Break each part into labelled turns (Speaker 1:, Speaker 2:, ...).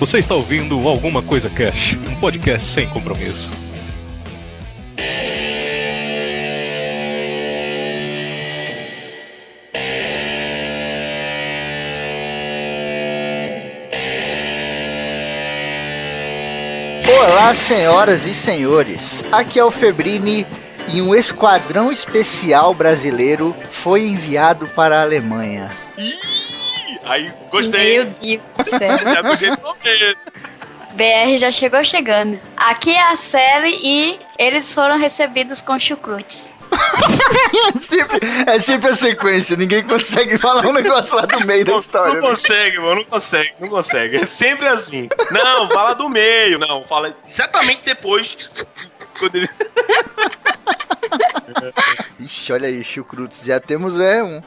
Speaker 1: Você está ouvindo Alguma Coisa Cash, um podcast sem compromisso.
Speaker 2: Olá, senhoras e senhores. Aqui é o Febrini e um esquadrão especial brasileiro foi enviado para a Alemanha.
Speaker 3: Ih, aí gostei.
Speaker 4: Meu Deus do céu.
Speaker 3: Gostei do começo.
Speaker 4: BR já chegou chegando. Aqui é a Sally e eles foram recebidos com chucrutes.
Speaker 2: É sempre, é sempre a sequência, ninguém consegue falar um negócio lá do meio da história.
Speaker 3: Não consegue, mano, não consegue, não consegue. É sempre assim. Não, fala do meio, não, fala exatamente depois. Quando ele...
Speaker 2: Ixi, olha aí, chucrutos. Já temos é, um,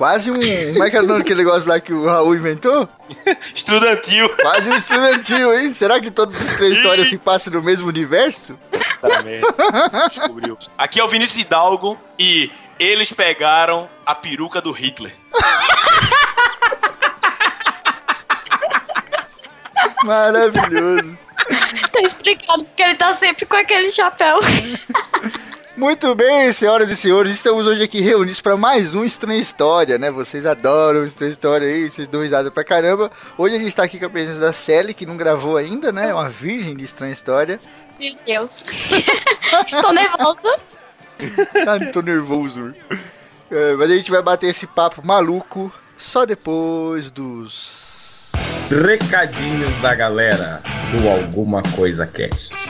Speaker 2: quase um. Como é que era o nome daquele negócio lá que o Raul inventou?
Speaker 3: Estudantil.
Speaker 2: Quase um estudantil, hein? Será que todas as três histórias se passam no mesmo universo?
Speaker 3: Tá merda. Descobriu. Aqui é o Vinícius Hidalgo e eles pegaram a peruca do Hitler.
Speaker 2: Maravilhoso.
Speaker 4: Tá explicado porque ele tá sempre com aquele chapéu.
Speaker 2: Muito bem, senhoras e senhores, estamos hoje aqui reunidos para mais um Estranha História, né? Vocês adoram Estranha História aí, vocês dão risada pra caramba. Hoje a gente tá aqui com a presença da Sally, que não gravou ainda, né? Uma virgem de Estranha História.
Speaker 4: Meu Deus. Estou nervosa.
Speaker 2: Ah, tô nervoso. É, mas a gente vai bater esse papo maluco só depois dos.
Speaker 5: Recadinhos da galera do Alguma Coisa Cast.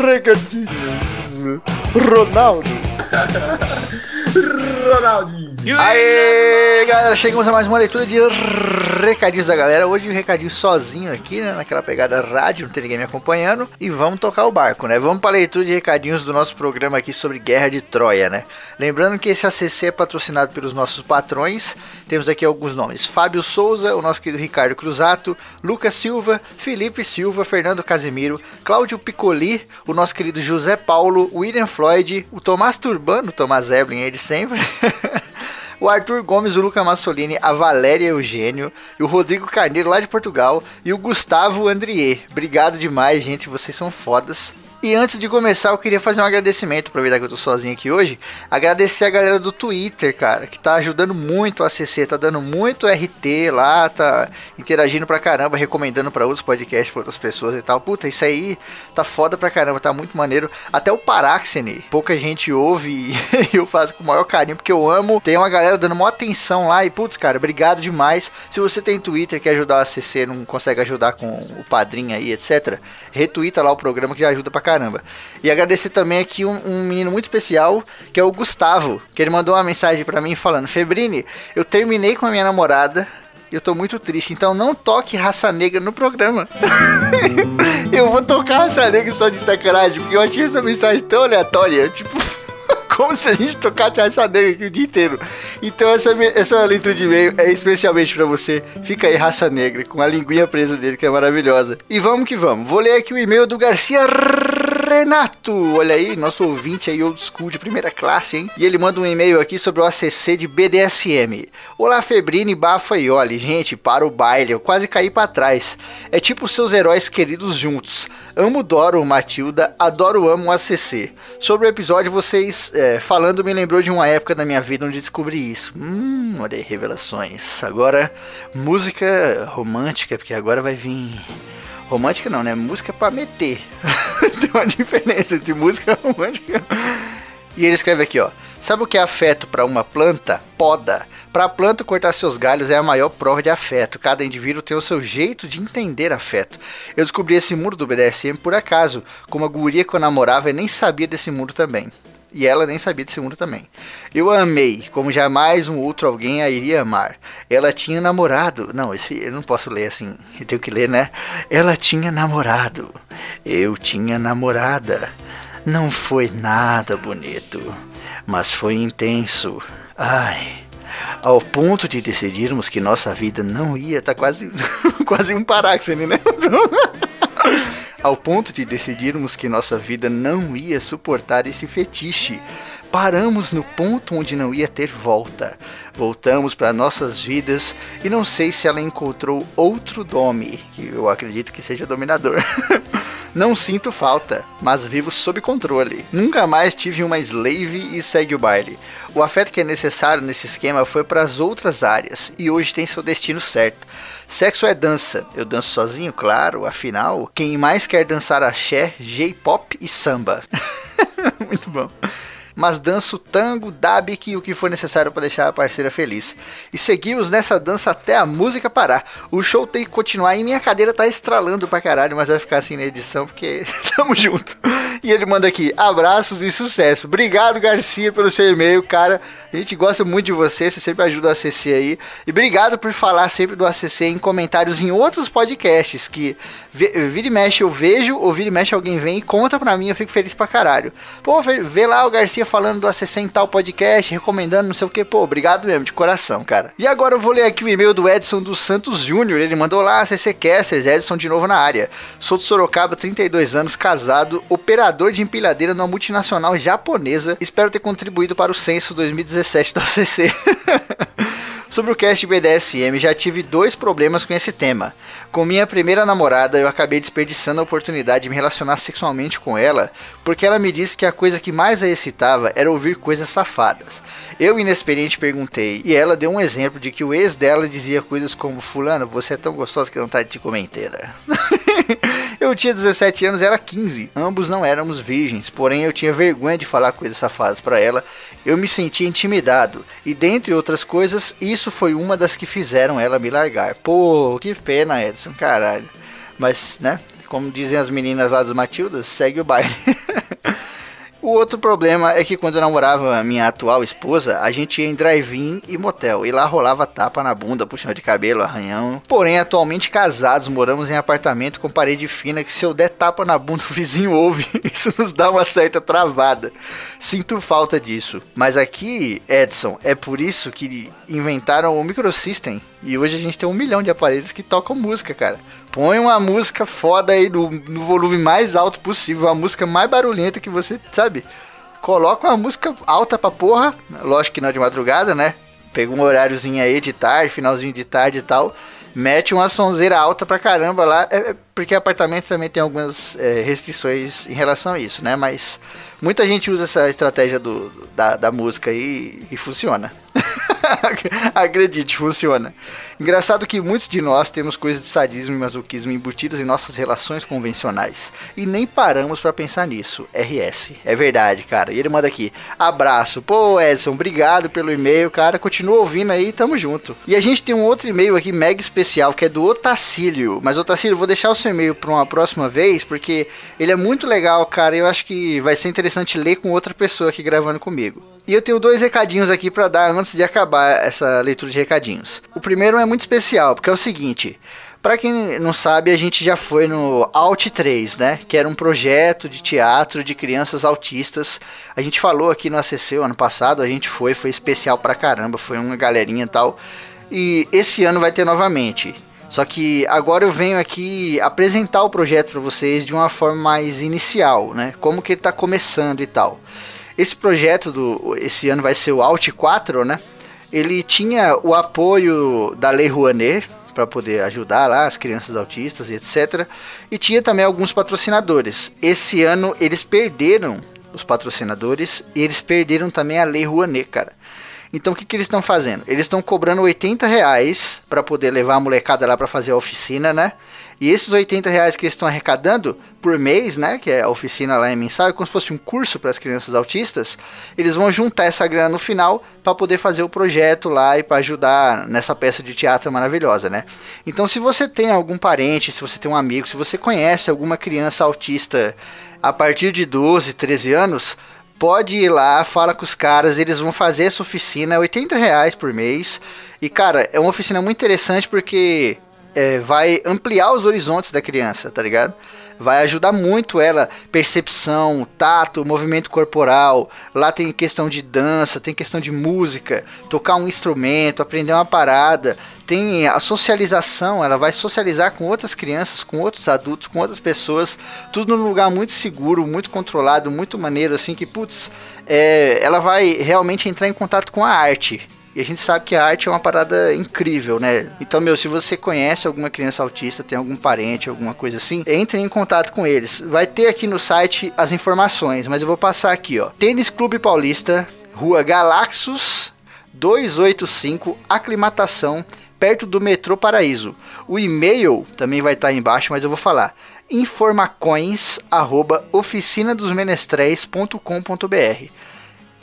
Speaker 2: Recadinhos. Ronaldo.
Speaker 5: Ronaldinho.
Speaker 2: Aê, galera, chegamos a mais uma leitura de recadinhos da galera. Hoje um recadinho sozinho aqui, né? Naquela pegada rádio, não tem ninguém me acompanhando. E vamos tocar o barco, né? Vamos para a leitura de recadinhos do nosso programa aqui sobre Guerra de Troia, né? Lembrando que esse ACC é patrocinado pelos nossos patrões. Temos aqui alguns nomes: Fábio Souza, o nosso querido Ricardo Cruzato, Lucas Silva, Felipe Silva, Fernando Casimiro, Cláudio Piccoli, o nosso querido José Paulo, William Floyd, o Tomás Turbano, o Tomás Eblin, ele sempre. o Arthur Gomes, o Luca Massolini, a Valéria Eugênio, o Rodrigo Carneiro lá de Portugal e o Gustavo Andrier. Obrigado demais, gente, vocês são fodas. E antes de começar, eu queria fazer um agradecimento, aproveitar que eu tô sozinho aqui hoje. Agradecer a galera do Twitter, cara, que tá ajudando muito a CC, tá dando muito RT lá, tá interagindo pra caramba, recomendando pra outros podcasts, pra outras pessoas e tal. Puta, isso aí tá foda pra caramba, tá muito maneiro. Até o Paráxene, pouca gente ouve e eu faço com o maior carinho, porque eu amo. Tem uma galera dando maior atenção lá e, putz, cara, obrigado demais. Se você tem Twitter, quer ajudar a CC, não consegue ajudar com o padrinho aí, etc., retuita lá o programa que já ajuda pra caramba. E agradecer também aqui um, um menino muito especial, que é o Gustavo, que ele mandou uma mensagem pra mim falando: Febrini, eu terminei com a minha namorada. Eu tô muito triste, então não toque raça negra no programa. eu vou tocar raça negra só de sacanagem, porque eu achei essa mensagem tão aleatória, tipo, como se a gente tocasse raça negra aqui o dia inteiro. Então essa, essa leitura de e-mail é especialmente pra você. Fica aí, raça negra, com a linguinha presa dele, que é maravilhosa. E vamos que vamos. Vou ler aqui o e-mail do Garcia Renato. Olha aí, nosso ouvinte aí, old school de primeira classe, hein? E ele manda um e-mail aqui sobre o ACC de BDSM. Olá, Febrine, Bafa e Oli. Gente, para o baile, eu quase caí pra trás. É tipo seus heróis queridos juntos. Amo Doro, Matilda, adoro amo o ACC. Sobre o episódio, vocês é, falando me lembrou de uma época da minha vida onde descobri isso. Hum, olha aí, revelações. Agora, música romântica, porque agora vai vir. Romântica não, né? Música pra meter. Tem uma diferença entre música romântica. E ele escreve aqui, ó. Sabe o que é afeto para uma planta? Poda. Para a planta cortar seus galhos é a maior prova de afeto. Cada indivíduo tem o seu jeito de entender afeto. Eu descobri esse mundo do BDSM por acaso, com uma guria que eu namorava e nem sabia desse mundo também. E ela nem sabia desse mundo também. Eu a amei, como jamais um outro alguém a iria amar. Ela tinha namorado. Não, esse eu não posso ler assim. Eu tenho que ler, né? Ela tinha namorado. Eu tinha namorada. Não foi nada bonito, mas foi intenso. Ai, ao ponto de decidirmos que nossa vida não ia, tá quase, quase um paráxene, né? ao ponto de decidirmos que nossa vida não ia suportar esse fetiche. Paramos no ponto onde não ia ter volta. Voltamos para nossas vidas e não sei se ela encontrou outro Domi, que eu acredito que seja dominador. não sinto falta, mas vivo sob controle. Nunca mais tive uma slave e segue o baile. O afeto que é necessário nesse esquema foi para as outras áreas e hoje tem seu destino certo. Sexo é dança. Eu danço sozinho, claro, afinal, quem mais quer dançar axé, J-pop e samba. Muito bom mas danço tango, dabique e o que for necessário para deixar a parceira feliz. E seguimos nessa dança até a música parar. O show tem que continuar e minha cadeira tá estralando pra caralho, mas vai ficar assim na edição porque tamo junto. E ele manda aqui: abraços e sucesso. Obrigado, Garcia, pelo seu e-mail, cara. A gente gosta muito de você, você sempre ajuda o ACC aí. E obrigado por falar sempre do ACC em comentários em outros podcasts que vira e mexe eu vejo, ou vira e mexe alguém vem e conta pra mim, eu fico feliz pra caralho. Pô, vê lá o Garcia falando do ACC tal podcast, recomendando não sei o que. Pô, obrigado mesmo, de coração, cara. E agora eu vou ler aqui o e-mail do Edson dos Santos Júnior. Ele mandou lá, ACC Casters, Edson de novo na área. Sou de Sorocaba, 32 anos, casado, operador de empilhadeira numa multinacional japonesa. Espero ter contribuído para o censo 2017 do ACC. Sobre o cast BDSM, já tive dois problemas com esse tema. Com minha primeira namorada, eu acabei desperdiçando a oportunidade de me relacionar sexualmente com ela, porque ela me disse que a coisa que mais a excitava era ouvir coisas safadas. Eu, inexperiente, perguntei, e ela deu um exemplo de que o ex dela dizia coisas como: Fulano, você é tão gostosa que não tá de te comer inteira. eu tinha 17 anos, ela 15. Ambos não éramos virgens, porém eu tinha vergonha de falar coisas safadas para ela. Eu me sentia intimidado, e dentre outras coisas, isso foi uma das que fizeram ela me largar. Pô, que pena, Edson, caralho. Mas, né, como dizem as meninas lá dos Matildas, segue o baile. O outro problema é que quando eu namorava minha atual esposa, a gente ia em drive-in e motel, e lá rolava tapa na bunda, puxão de cabelo, arranhão. Porém, atualmente casados, moramos em apartamento com parede fina que se eu der tapa na bunda o vizinho ouve. Isso nos dá uma certa travada. Sinto falta disso. Mas aqui, Edson, é por isso que inventaram o microsystem. E hoje a gente tem um milhão de aparelhos que tocam música, cara. Põe uma música foda aí no, no volume mais alto possível, a música mais barulhenta que você, sabe? Coloca uma música alta pra porra, lógico que não de madrugada, né? Pega um horáriozinho aí de tarde, finalzinho de tarde e tal. Mete uma sonzeira alta pra caramba lá, é, é porque apartamentos também tem algumas é, restrições em relação a isso, né? Mas muita gente usa essa estratégia do, da, da música aí e funciona. Acredite, funciona. Engraçado que muitos de nós temos coisas de sadismo e masoquismo embutidas em nossas relações convencionais e nem paramos para pensar nisso. RS. É verdade, cara. E ele manda aqui: abraço. Pô, Edson, obrigado pelo e-mail, cara. Continua ouvindo aí, tamo junto. E a gente tem um outro e-mail aqui mega especial que é do Otacílio. Mas, Otacílio, vou deixar o seu e-mail para uma próxima vez porque ele é muito legal, cara. Eu acho que vai ser interessante ler com outra pessoa aqui gravando comigo. E eu tenho dois recadinhos aqui para dar antes de acabar essa leitura de recadinhos. O primeiro é muito especial, porque é o seguinte: para quem não sabe, a gente já foi no Alt 3, né? Que era um projeto de teatro de crianças autistas. A gente falou aqui no ACC ano passado, a gente foi, foi especial pra caramba, foi uma galerinha e tal. E esse ano vai ter novamente. Só que agora eu venho aqui apresentar o projeto para vocês de uma forma mais inicial, né? Como que ele tá começando e tal. Esse projeto do esse ano vai ser o Alt 4, né? Ele tinha o apoio da Lei Rouanet para poder ajudar lá as crianças autistas e etc. E tinha também alguns patrocinadores. Esse ano eles perderam os patrocinadores e eles perderam também a Lei Rouanet, cara. Então o que, que eles estão fazendo? Eles estão cobrando 80 reais para poder levar a molecada lá para fazer a oficina, né? E esses 80 reais que eles estão arrecadando por mês, né? Que é a oficina lá em mensal, é como se fosse um curso para as crianças autistas. Eles vão juntar essa grana no final para poder fazer o projeto lá e para ajudar nessa peça de teatro maravilhosa, né? Então, se você tem algum parente, se você tem um amigo, se você conhece alguma criança autista a partir de 12, 13 anos, pode ir lá, fala com os caras, eles vão fazer essa oficina, 80 reais por mês. E cara, é uma oficina muito interessante porque é, vai ampliar os horizontes da criança, tá ligado? Vai ajudar muito ela, percepção, tato, movimento corporal. Lá tem questão de dança, tem questão de música, tocar um instrumento, aprender uma parada. Tem a socialização, ela vai socializar com outras crianças, com outros adultos, com outras pessoas, tudo num lugar muito seguro, muito controlado, muito maneiro, assim que, putz, é, ela vai realmente entrar em contato com a arte. E a gente sabe que a arte é uma parada incrível, né? Então, meu, se você conhece alguma criança autista, tem algum parente, alguma coisa assim, entre em contato com eles. Vai ter aqui no site as informações, mas eu vou passar aqui, ó. Tênis Clube Paulista, Rua Galaxus 285, Aclimatação, perto do metrô Paraíso. O e-mail também vai estar aí embaixo, mas eu vou falar. informacoins@oficinadosmenestréis.com.br.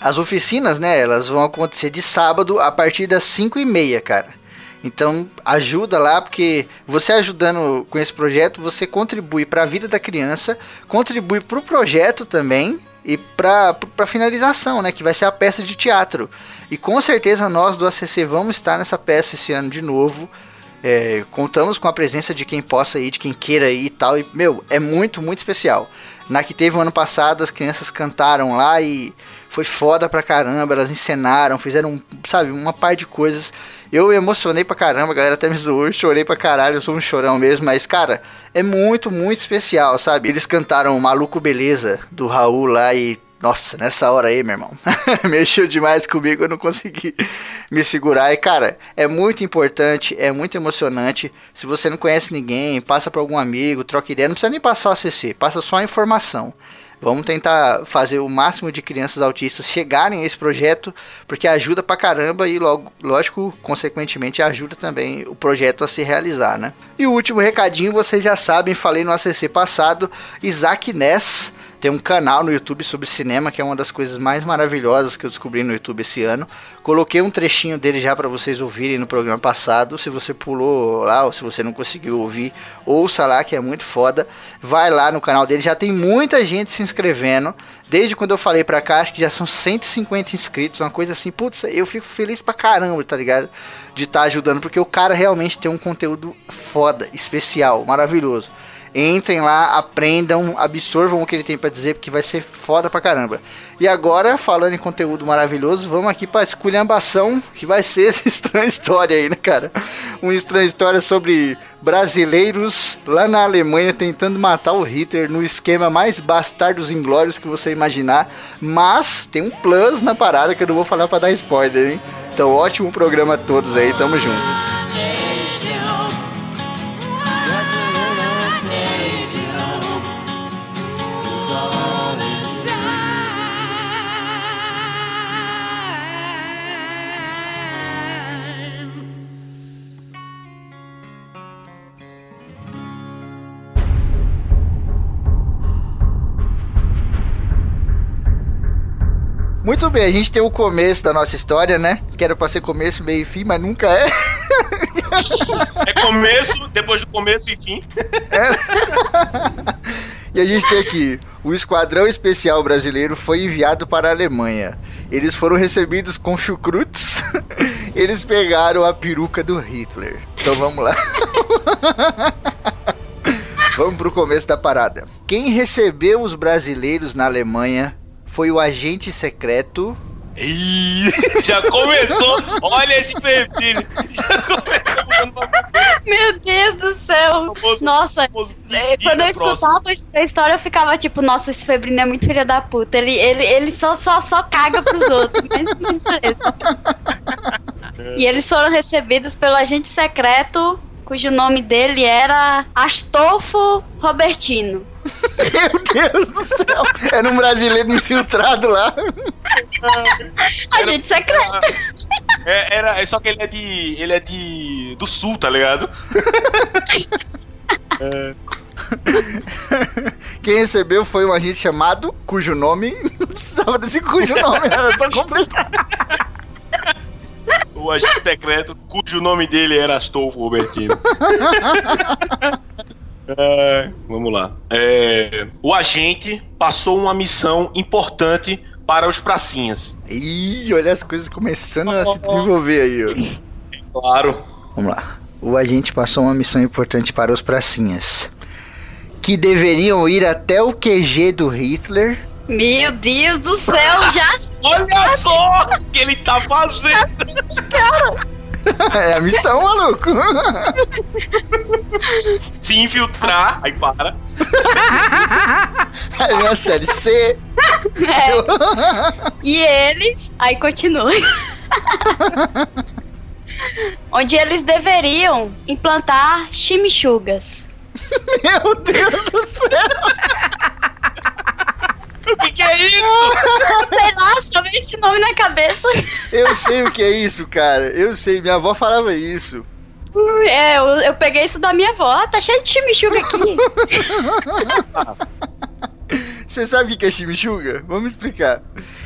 Speaker 2: As oficinas, né, elas vão acontecer de sábado a partir das 5 e meia, cara. Então ajuda lá, porque você ajudando com esse projeto, você contribui para a vida da criança, contribui para o projeto também e para a finalização, né, que vai ser a peça de teatro. E com certeza nós do ACC vamos estar nessa peça esse ano de novo. É, contamos com a presença de quem possa ir, de quem queira ir e tal. E, meu, é muito, muito especial. Na que teve o ano passado, as crianças cantaram lá e foi foda pra caramba. Elas encenaram, fizeram, sabe, uma par de coisas. Eu emocionei pra caramba, a galera até me zoou, chorei pra caralho, eu sou um chorão mesmo, mas, cara, é muito, muito especial, sabe? Eles cantaram Maluco Beleza, do Raul lá, e nossa, nessa hora aí, meu irmão, mexeu demais comigo, eu não consegui me segurar. E cara, é muito importante, é muito emocionante. Se você não conhece ninguém, passa para algum amigo, troca ideia, não precisa nem passar o ACC, passa só a informação. Vamos tentar fazer o máximo de crianças autistas chegarem a esse projeto, porque ajuda pra caramba e, logo, lógico, consequentemente, ajuda também o projeto a se realizar, né? E o último recadinho, vocês já sabem, falei no ACC passado, Isaac Ness tem um canal no YouTube sobre cinema, que é uma das coisas mais maravilhosas que eu descobri no YouTube esse ano. Coloquei um trechinho dele já para vocês ouvirem no programa passado. Se você pulou lá ou se você não conseguiu ouvir, ouça lá que é muito foda. Vai lá no canal dele, já tem muita gente se inscrevendo. Desde quando eu falei pra cá, acho que já são 150 inscritos, uma coisa assim, putz, eu fico feliz pra caramba, tá ligado? De estar tá ajudando, porque o cara realmente tem um conteúdo foda, especial, maravilhoso. Entrem lá, aprendam, absorvam o que ele tem para dizer, porque vai ser foda pra caramba. E agora, falando em conteúdo maravilhoso, vamos aqui pra esculhambação, que vai ser essa estranha história aí, né, cara? Uma estranha história sobre brasileiros lá na Alemanha tentando matar o Hitler no esquema mais bastardos inglórios que você imaginar. Mas tem um plus na parada que eu não vou falar para dar spoiler, hein? Então, ótimo programa a todos aí, tamo junto. Muito bem, a gente tem o começo da nossa história, né? Que era pra ser começo, meio e fim, mas nunca é.
Speaker 3: É começo, depois do começo e fim. É.
Speaker 2: E a gente tem aqui: o Esquadrão Especial Brasileiro foi enviado para a Alemanha. Eles foram recebidos com chucrutes. Eles pegaram a peruca do Hitler. Então vamos lá. Vamos pro começo da parada. Quem recebeu os brasileiros na Alemanha foi o agente secreto.
Speaker 3: Ih, já começou! Olha esse perfil! Já
Speaker 4: começou Meu Deus do céu! Famoso, nossa, famoso é, quando eu escutava a história, eu ficava tipo, nossa, esse Febrino é muito filho da puta. Ele, ele, ele só, só, só caga pros outros. e eles foram recebidos pelo agente secreto cujo nome dele era Astolfo Robertino.
Speaker 2: Meu Deus do céu! Era um brasileiro infiltrado lá.
Speaker 4: Agente secreto.
Speaker 3: É, era, é só que ele é de. ele é de. do sul, tá ligado?
Speaker 2: é. Quem recebeu foi um agente chamado, cujo nome. Não precisava desse cujo nome, era só completar
Speaker 3: o agente secreto, cujo nome dele era Astolfo Robertino. é, vamos lá. É, o agente passou uma missão importante para os pracinhas.
Speaker 2: Ih, olha as coisas começando a se desenvolver aí,
Speaker 3: ó. Claro.
Speaker 2: Vamos lá. o agente passou uma missão importante para os pracinhas. Que deveriam ir até o QG do Hitler.
Speaker 4: Meu Deus do céu, já
Speaker 3: Olha só o que ele tá fazendo.
Speaker 2: é a missão, maluco.
Speaker 3: Se infiltrar, aí para.
Speaker 2: Aí vem a série C.
Speaker 4: É. E eles. Aí continua. Onde eles deveriam implantar chimichugas.
Speaker 2: Meu Deus do céu.
Speaker 3: O que, que é isso?
Speaker 4: Sei lá, só veio esse nome na cabeça.
Speaker 2: Eu sei o que é isso, cara. Eu sei, minha avó falava isso.
Speaker 4: É, eu, eu peguei isso da minha avó. Ah, tá cheio de chimichuga aqui.
Speaker 2: Você sabe o que é chimichuga? Vamos explicar.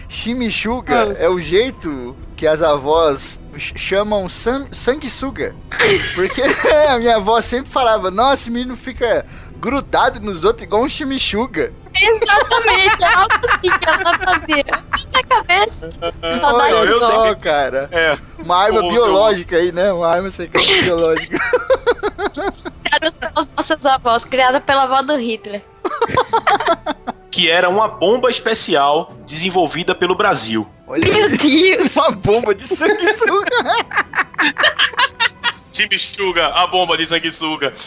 Speaker 2: Chimichuga é o jeito que as avós ch- chamam san sanguessuga. Porque a minha avó sempre falava, nossa, esse menino fica grudado nos outros igual um chimichuga.
Speaker 4: Exatamente, é algo assim que ela fazia. Na cabeça. Saudade
Speaker 2: Olha
Speaker 3: eu
Speaker 2: só, cara.
Speaker 3: É.
Speaker 2: Uma arma biológica aí, né? Uma arma secreta biológica.
Speaker 4: criadas pelas nossas avós, criada pela avó do Hitler.
Speaker 3: Que era uma bomba especial desenvolvida pelo Brasil.
Speaker 2: Olha
Speaker 4: Meu
Speaker 2: aí.
Speaker 4: Deus!
Speaker 2: Uma bomba de sanguessuga.
Speaker 3: Chimichuga, a bomba de sanguessuga.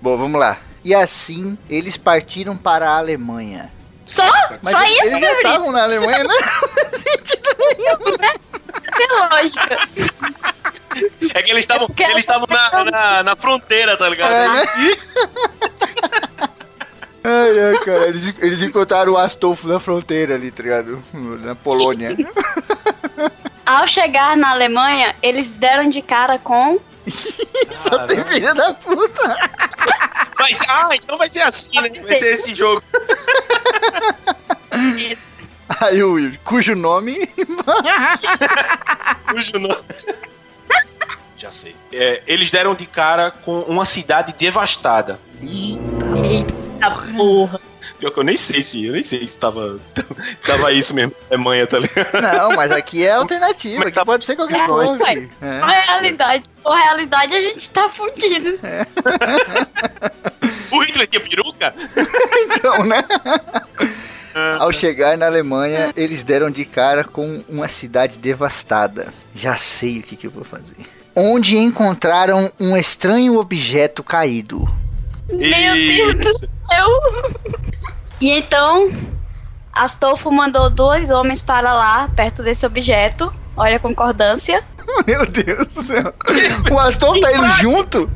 Speaker 2: Bom, vamos lá. E assim, eles partiram para a Alemanha.
Speaker 4: Só?
Speaker 2: Mas
Speaker 4: Só
Speaker 2: eles,
Speaker 4: isso,
Speaker 2: eles já estavam na Alemanha, né?
Speaker 4: Tem lógica.
Speaker 3: É que eles estavam
Speaker 4: porque
Speaker 3: eles estavam na, na, na fronteira, tá ligado?
Speaker 2: É, né? Ai, ai, cara, eles, eles encontraram o Astolfo na fronteira ali, tá ligado? Na Polônia.
Speaker 4: Ao chegar na Alemanha, eles deram de cara com.
Speaker 2: Só tem filha da puta.
Speaker 3: Mas, ah, então vai ser assim, né? Vai ser esse jogo.
Speaker 2: Aí o Will, cujo nome.
Speaker 3: Cujo nome- Já sei. É, eles deram de cara com uma cidade devastada.
Speaker 4: Eita porra.
Speaker 3: Pior que eu nem sei se, eu nem sei se tava, tava isso mesmo, Alemanha, tá ligado?
Speaker 2: Não, mas aqui é alternativa.
Speaker 3: Mas
Speaker 2: Aqui
Speaker 3: tá-
Speaker 2: pode ser qualquer
Speaker 4: É,
Speaker 2: coisa. filho. É.
Speaker 4: A realidade. A realidade a gente tá fudido.
Speaker 3: O Hitler tinha peruca?
Speaker 2: Então, né? Ao chegar na Alemanha, eles deram de cara com uma cidade devastada. Já sei o que, que eu vou fazer. Onde encontraram um estranho objeto caído.
Speaker 4: Meu Deus do céu. E então, Astolfo mandou dois homens para lá, perto desse objeto. Olha a concordância.
Speaker 2: Meu Deus do céu. O Astolfo tá indo junto?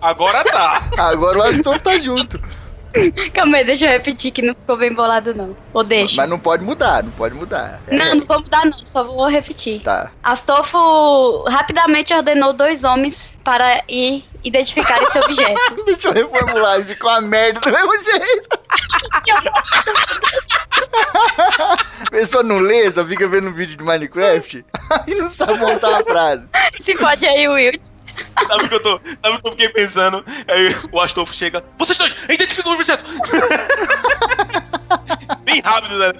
Speaker 3: Agora tá.
Speaker 2: Agora o Astolfo tá junto.
Speaker 4: Calma aí, deixa eu repetir que não ficou bem bolado, não. Ou deixa.
Speaker 2: Mas não pode mudar, não pode mudar. É,
Speaker 4: Não, não vou mudar, não. Só vou repetir.
Speaker 2: Tá.
Speaker 4: Astolfo rapidamente ordenou dois homens para ir identificar esse objeto.
Speaker 2: Deixa eu reformular, ficou uma merda do mesmo jeito. A pessoa não lê, só fica vendo vídeo de Minecraft e não sabe montar a frase.
Speaker 4: Se pode aí, Will.
Speaker 3: Sabe o que eu tô. Sabe o que eu fiquei pensando? Aí o Astolfo chega. Vocês dois, identificam o objeto! Bem rápido, né?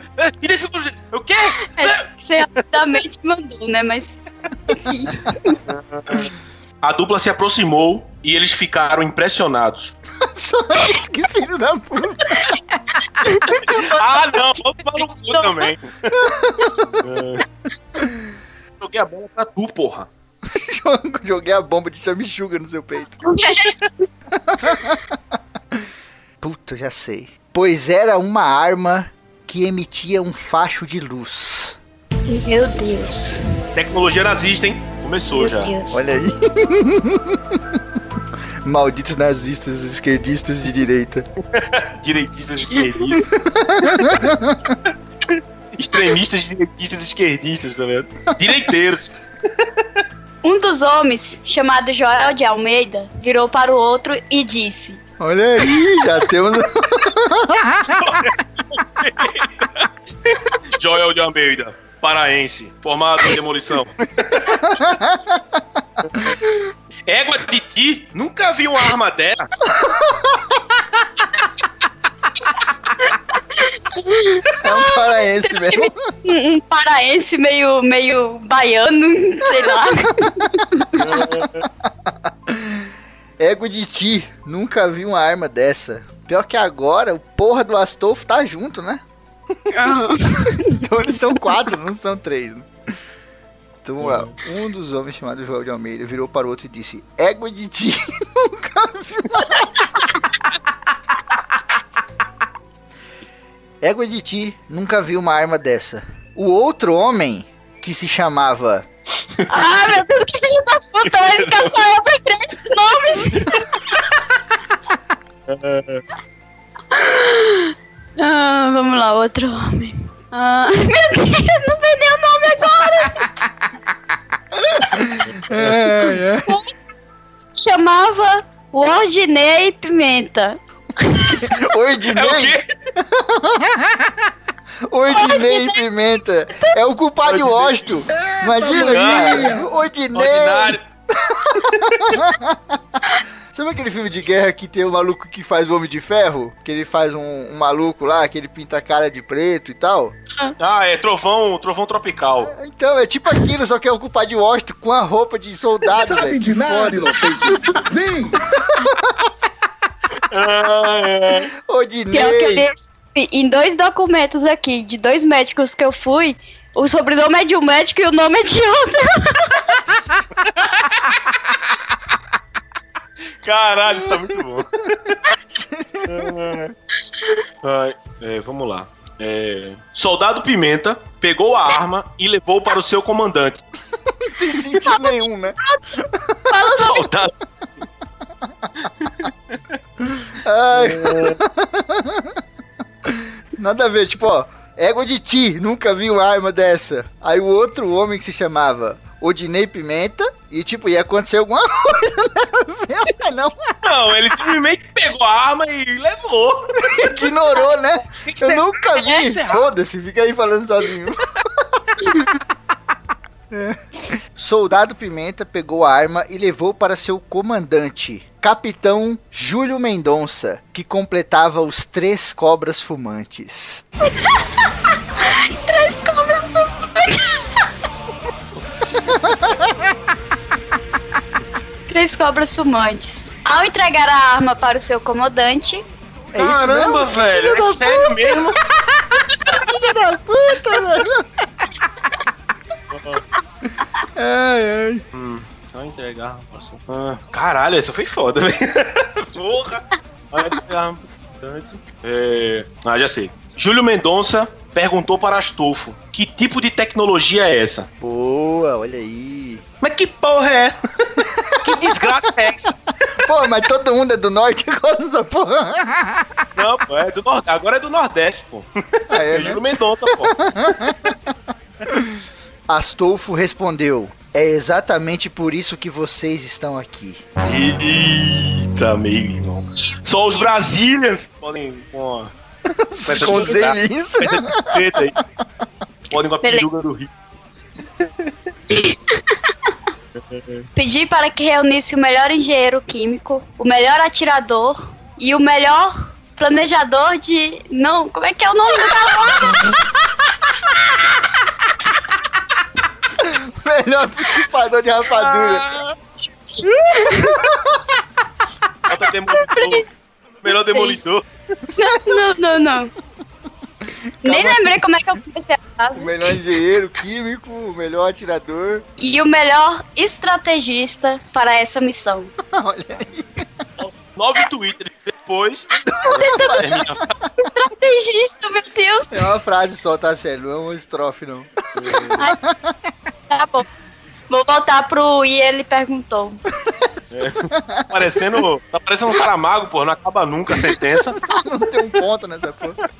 Speaker 3: Identifica o objeto. O quê?
Speaker 4: É, Você rapidamente mandou, né? Mas.
Speaker 3: A dupla se aproximou e eles ficaram impressionados.
Speaker 2: Que filho da puta.
Speaker 3: Ah, não, vamos falar no cu também. Joguei a bola pra tu, porra.
Speaker 2: Joguei a bomba de chamichuga no seu peito. Puta, já sei. Pois era uma arma que emitia um facho de luz.
Speaker 4: Meu Deus.
Speaker 3: Tecnologia nazista, hein? Começou
Speaker 4: Meu
Speaker 3: já.
Speaker 4: Deus.
Speaker 2: Olha aí. Malditos nazistas, esquerdistas de direita.
Speaker 3: Direitistas esquerdistas. Extremistas, direitistas, esquerdistas, tá vendo? Direiteiros.
Speaker 4: Um dos homens, chamado Joel de Almeida, virou para o outro e disse:
Speaker 2: Olha aí, já temos.
Speaker 3: Joel de Almeida, paraense, formado em demolição. Égua de ti, nunca vi uma arma dela.
Speaker 2: É um paraense mesmo.
Speaker 4: Um, um paraense meio, meio baiano, sei lá.
Speaker 2: Ego de ti, nunca vi uma arma dessa. Pior que agora, o porra do Astolfo tá junto, né? então eles são quatro, não são três, né? Então, vamos lá. Um dos homens chamado João de Almeida virou para o outro e disse: Égua de ti, nunca vi. Égua de ti, nunca vi uma arma dessa. O outro homem, que se chamava.
Speaker 4: Ah, meu Deus, que filho da puta, vai ficar só eu pra três nomes. ah, vamos lá, outro homem. Ah, meu Deus, não vem nem o nome agora.
Speaker 2: É, é.
Speaker 4: Chamava Ordinei Pimenta.
Speaker 2: Ordinei? Ordinei Pimenta. É o culpado de Washington. Imagina, cara. Ordinei.
Speaker 3: Ordinário.
Speaker 2: Sabe aquele filme de guerra que tem o maluco que faz o Homem de Ferro? Que ele faz um, um maluco lá, que ele pinta a cara de preto e tal?
Speaker 3: Ah, é trovão, trovão tropical.
Speaker 2: Então, é tipo aquilo, só que é o culpado de Washington com a roupa de soldado,
Speaker 6: Sabe
Speaker 2: velho.
Speaker 6: de nada, inocente. Vem!
Speaker 3: Ah, é.
Speaker 4: Que é o que eu em dois documentos aqui, de dois médicos que eu fui. O sobrenome é de um médico e o nome é de outro.
Speaker 3: Caralho, isso tá muito bom. Ai, é, vamos lá. É, Soldado Pimenta pegou a arma e levou para o seu comandante.
Speaker 2: Não tem sentido nenhum, né?
Speaker 3: Soldado,
Speaker 2: Ai. Nada a ver, tipo, ó. Égua de ti, nunca vi uma arma dessa. Aí o outro homem que se chamava Odinei Pimenta. E tipo, ia acontecer alguma coisa, né? Não,
Speaker 3: não, ele simplesmente pegou a arma e levou.
Speaker 2: ignorou, né? Eu nunca vi.
Speaker 3: é.
Speaker 2: Foda-se, fica aí falando sozinho. É. Soldado Pimenta pegou a arma e levou para seu comandante, Capitão Júlio Mendonça, que completava os três cobras fumantes.
Speaker 4: Três cobras Três cobras fumantes. Ao entregar a arma para o seu comandante,
Speaker 2: É isso
Speaker 3: Caramba,
Speaker 2: mesmo?
Speaker 3: velho.
Speaker 2: Filho
Speaker 3: É sério mesmo?
Speaker 2: Filho da puta, velho. Ai, ai.
Speaker 3: Hum, só entregar. passou. Ah, caralho, essa foi foda, velho. Porra. Vai entregar a arma pro comandante. É... Ah, já sei. Júlio Mendonça perguntou para Astolfo: Que tipo de tecnologia é essa?
Speaker 2: Boa, olha aí.
Speaker 3: Mas que porra é essa? que desgraça é essa?
Speaker 2: Pô, mas todo mundo é do norte agora nessa porra.
Speaker 3: Não, pô, é do Nordeste. Agora é do Nordeste, pô.
Speaker 2: Ah, é,
Speaker 3: É
Speaker 2: né?
Speaker 3: Júlio Mendonça, pô.
Speaker 2: Astolfo respondeu: É exatamente por isso que vocês estão aqui.
Speaker 3: Eita, meu irmão. Só os Brasilians podem com
Speaker 2: Com
Speaker 3: aí. Podem com a peruga do Rio.
Speaker 4: pedi para que reunisse o melhor engenheiro químico, o melhor atirador e o melhor planejador de. Não, como é que é o nome do cara
Speaker 2: Melhor participador de rapadura.
Speaker 3: Bota demolidor. Melhor demolidor.
Speaker 4: Não, não, não. Nem lembrei como é que eu comecei a
Speaker 2: O
Speaker 4: frase.
Speaker 2: melhor engenheiro químico, o melhor atirador.
Speaker 4: E o melhor estrategista para essa missão.
Speaker 2: Olha aí.
Speaker 3: Nove Twitter depois. termina.
Speaker 4: Estrategista, meu Deus.
Speaker 2: É uma frase só, tá sério? Não é uma estrofe, não.
Speaker 4: Tá bom. Vou voltar pro e ele perguntou.
Speaker 3: Parecendo. Tá parecendo um Saramago, pô. Não acaba nunca a sentença.
Speaker 2: Não tem um ponto nessa porra.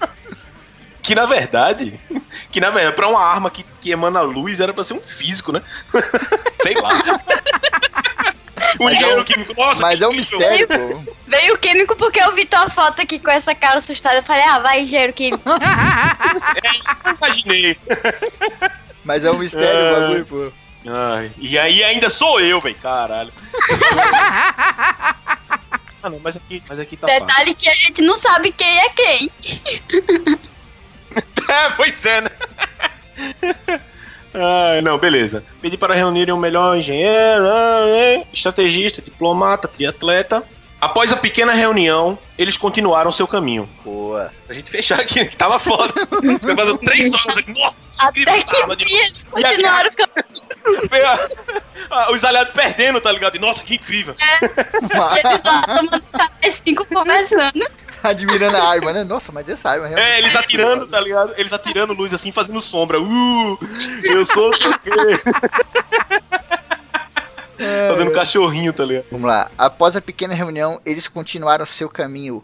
Speaker 3: Que na verdade. Que na verdade, pra uma arma que, que emana luz, era pra ser um físico, né? Sei lá. Um
Speaker 2: Mas é
Speaker 3: engenheiro
Speaker 2: um-
Speaker 3: químico. Nossa,
Speaker 2: Mas
Speaker 3: que
Speaker 2: é um mistério, pô.
Speaker 4: Veio o químico porque eu vi tua foto aqui com essa cara assustada. Eu falei, ah, vai, engenheiro químico.
Speaker 3: Eu Imaginei.
Speaker 2: Mas é um mistério o
Speaker 3: É.
Speaker 2: bagulho, pô.
Speaker 3: Ai, e aí ainda sou eu, velho. Caralho. ah, não, mas aqui, mas aqui tá fácil.
Speaker 4: Detalhe que a gente não sabe quem é quem.
Speaker 3: É, pois é, né? Ah, não, beleza. Pedi para reunirem o melhor engenheiro, ah, né? estrategista, diplomata, triatleta. Após a pequena reunião, eles continuaram seu caminho.
Speaker 2: Boa.
Speaker 3: Pra gente fechar aqui, né, que tava foda. Foi fazendo três horas aqui. Nossa, que
Speaker 4: Até que
Speaker 3: de-
Speaker 4: eles continuaram
Speaker 3: a- a- Os aliados perdendo, tá ligado? E, Nossa, que incrível.
Speaker 4: Eles lá tomando cinco conversando.
Speaker 2: Admirando a arma, né? Nossa, mas essa arma realmente.
Speaker 3: É, eles atirando, tá ligado? Eles atirando luz assim, fazendo sombra. Uh, eu sou o quê? Fazendo cachorrinho, tá ligado?
Speaker 2: Vamos lá. Após a pequena reunião, eles continuaram seu caminho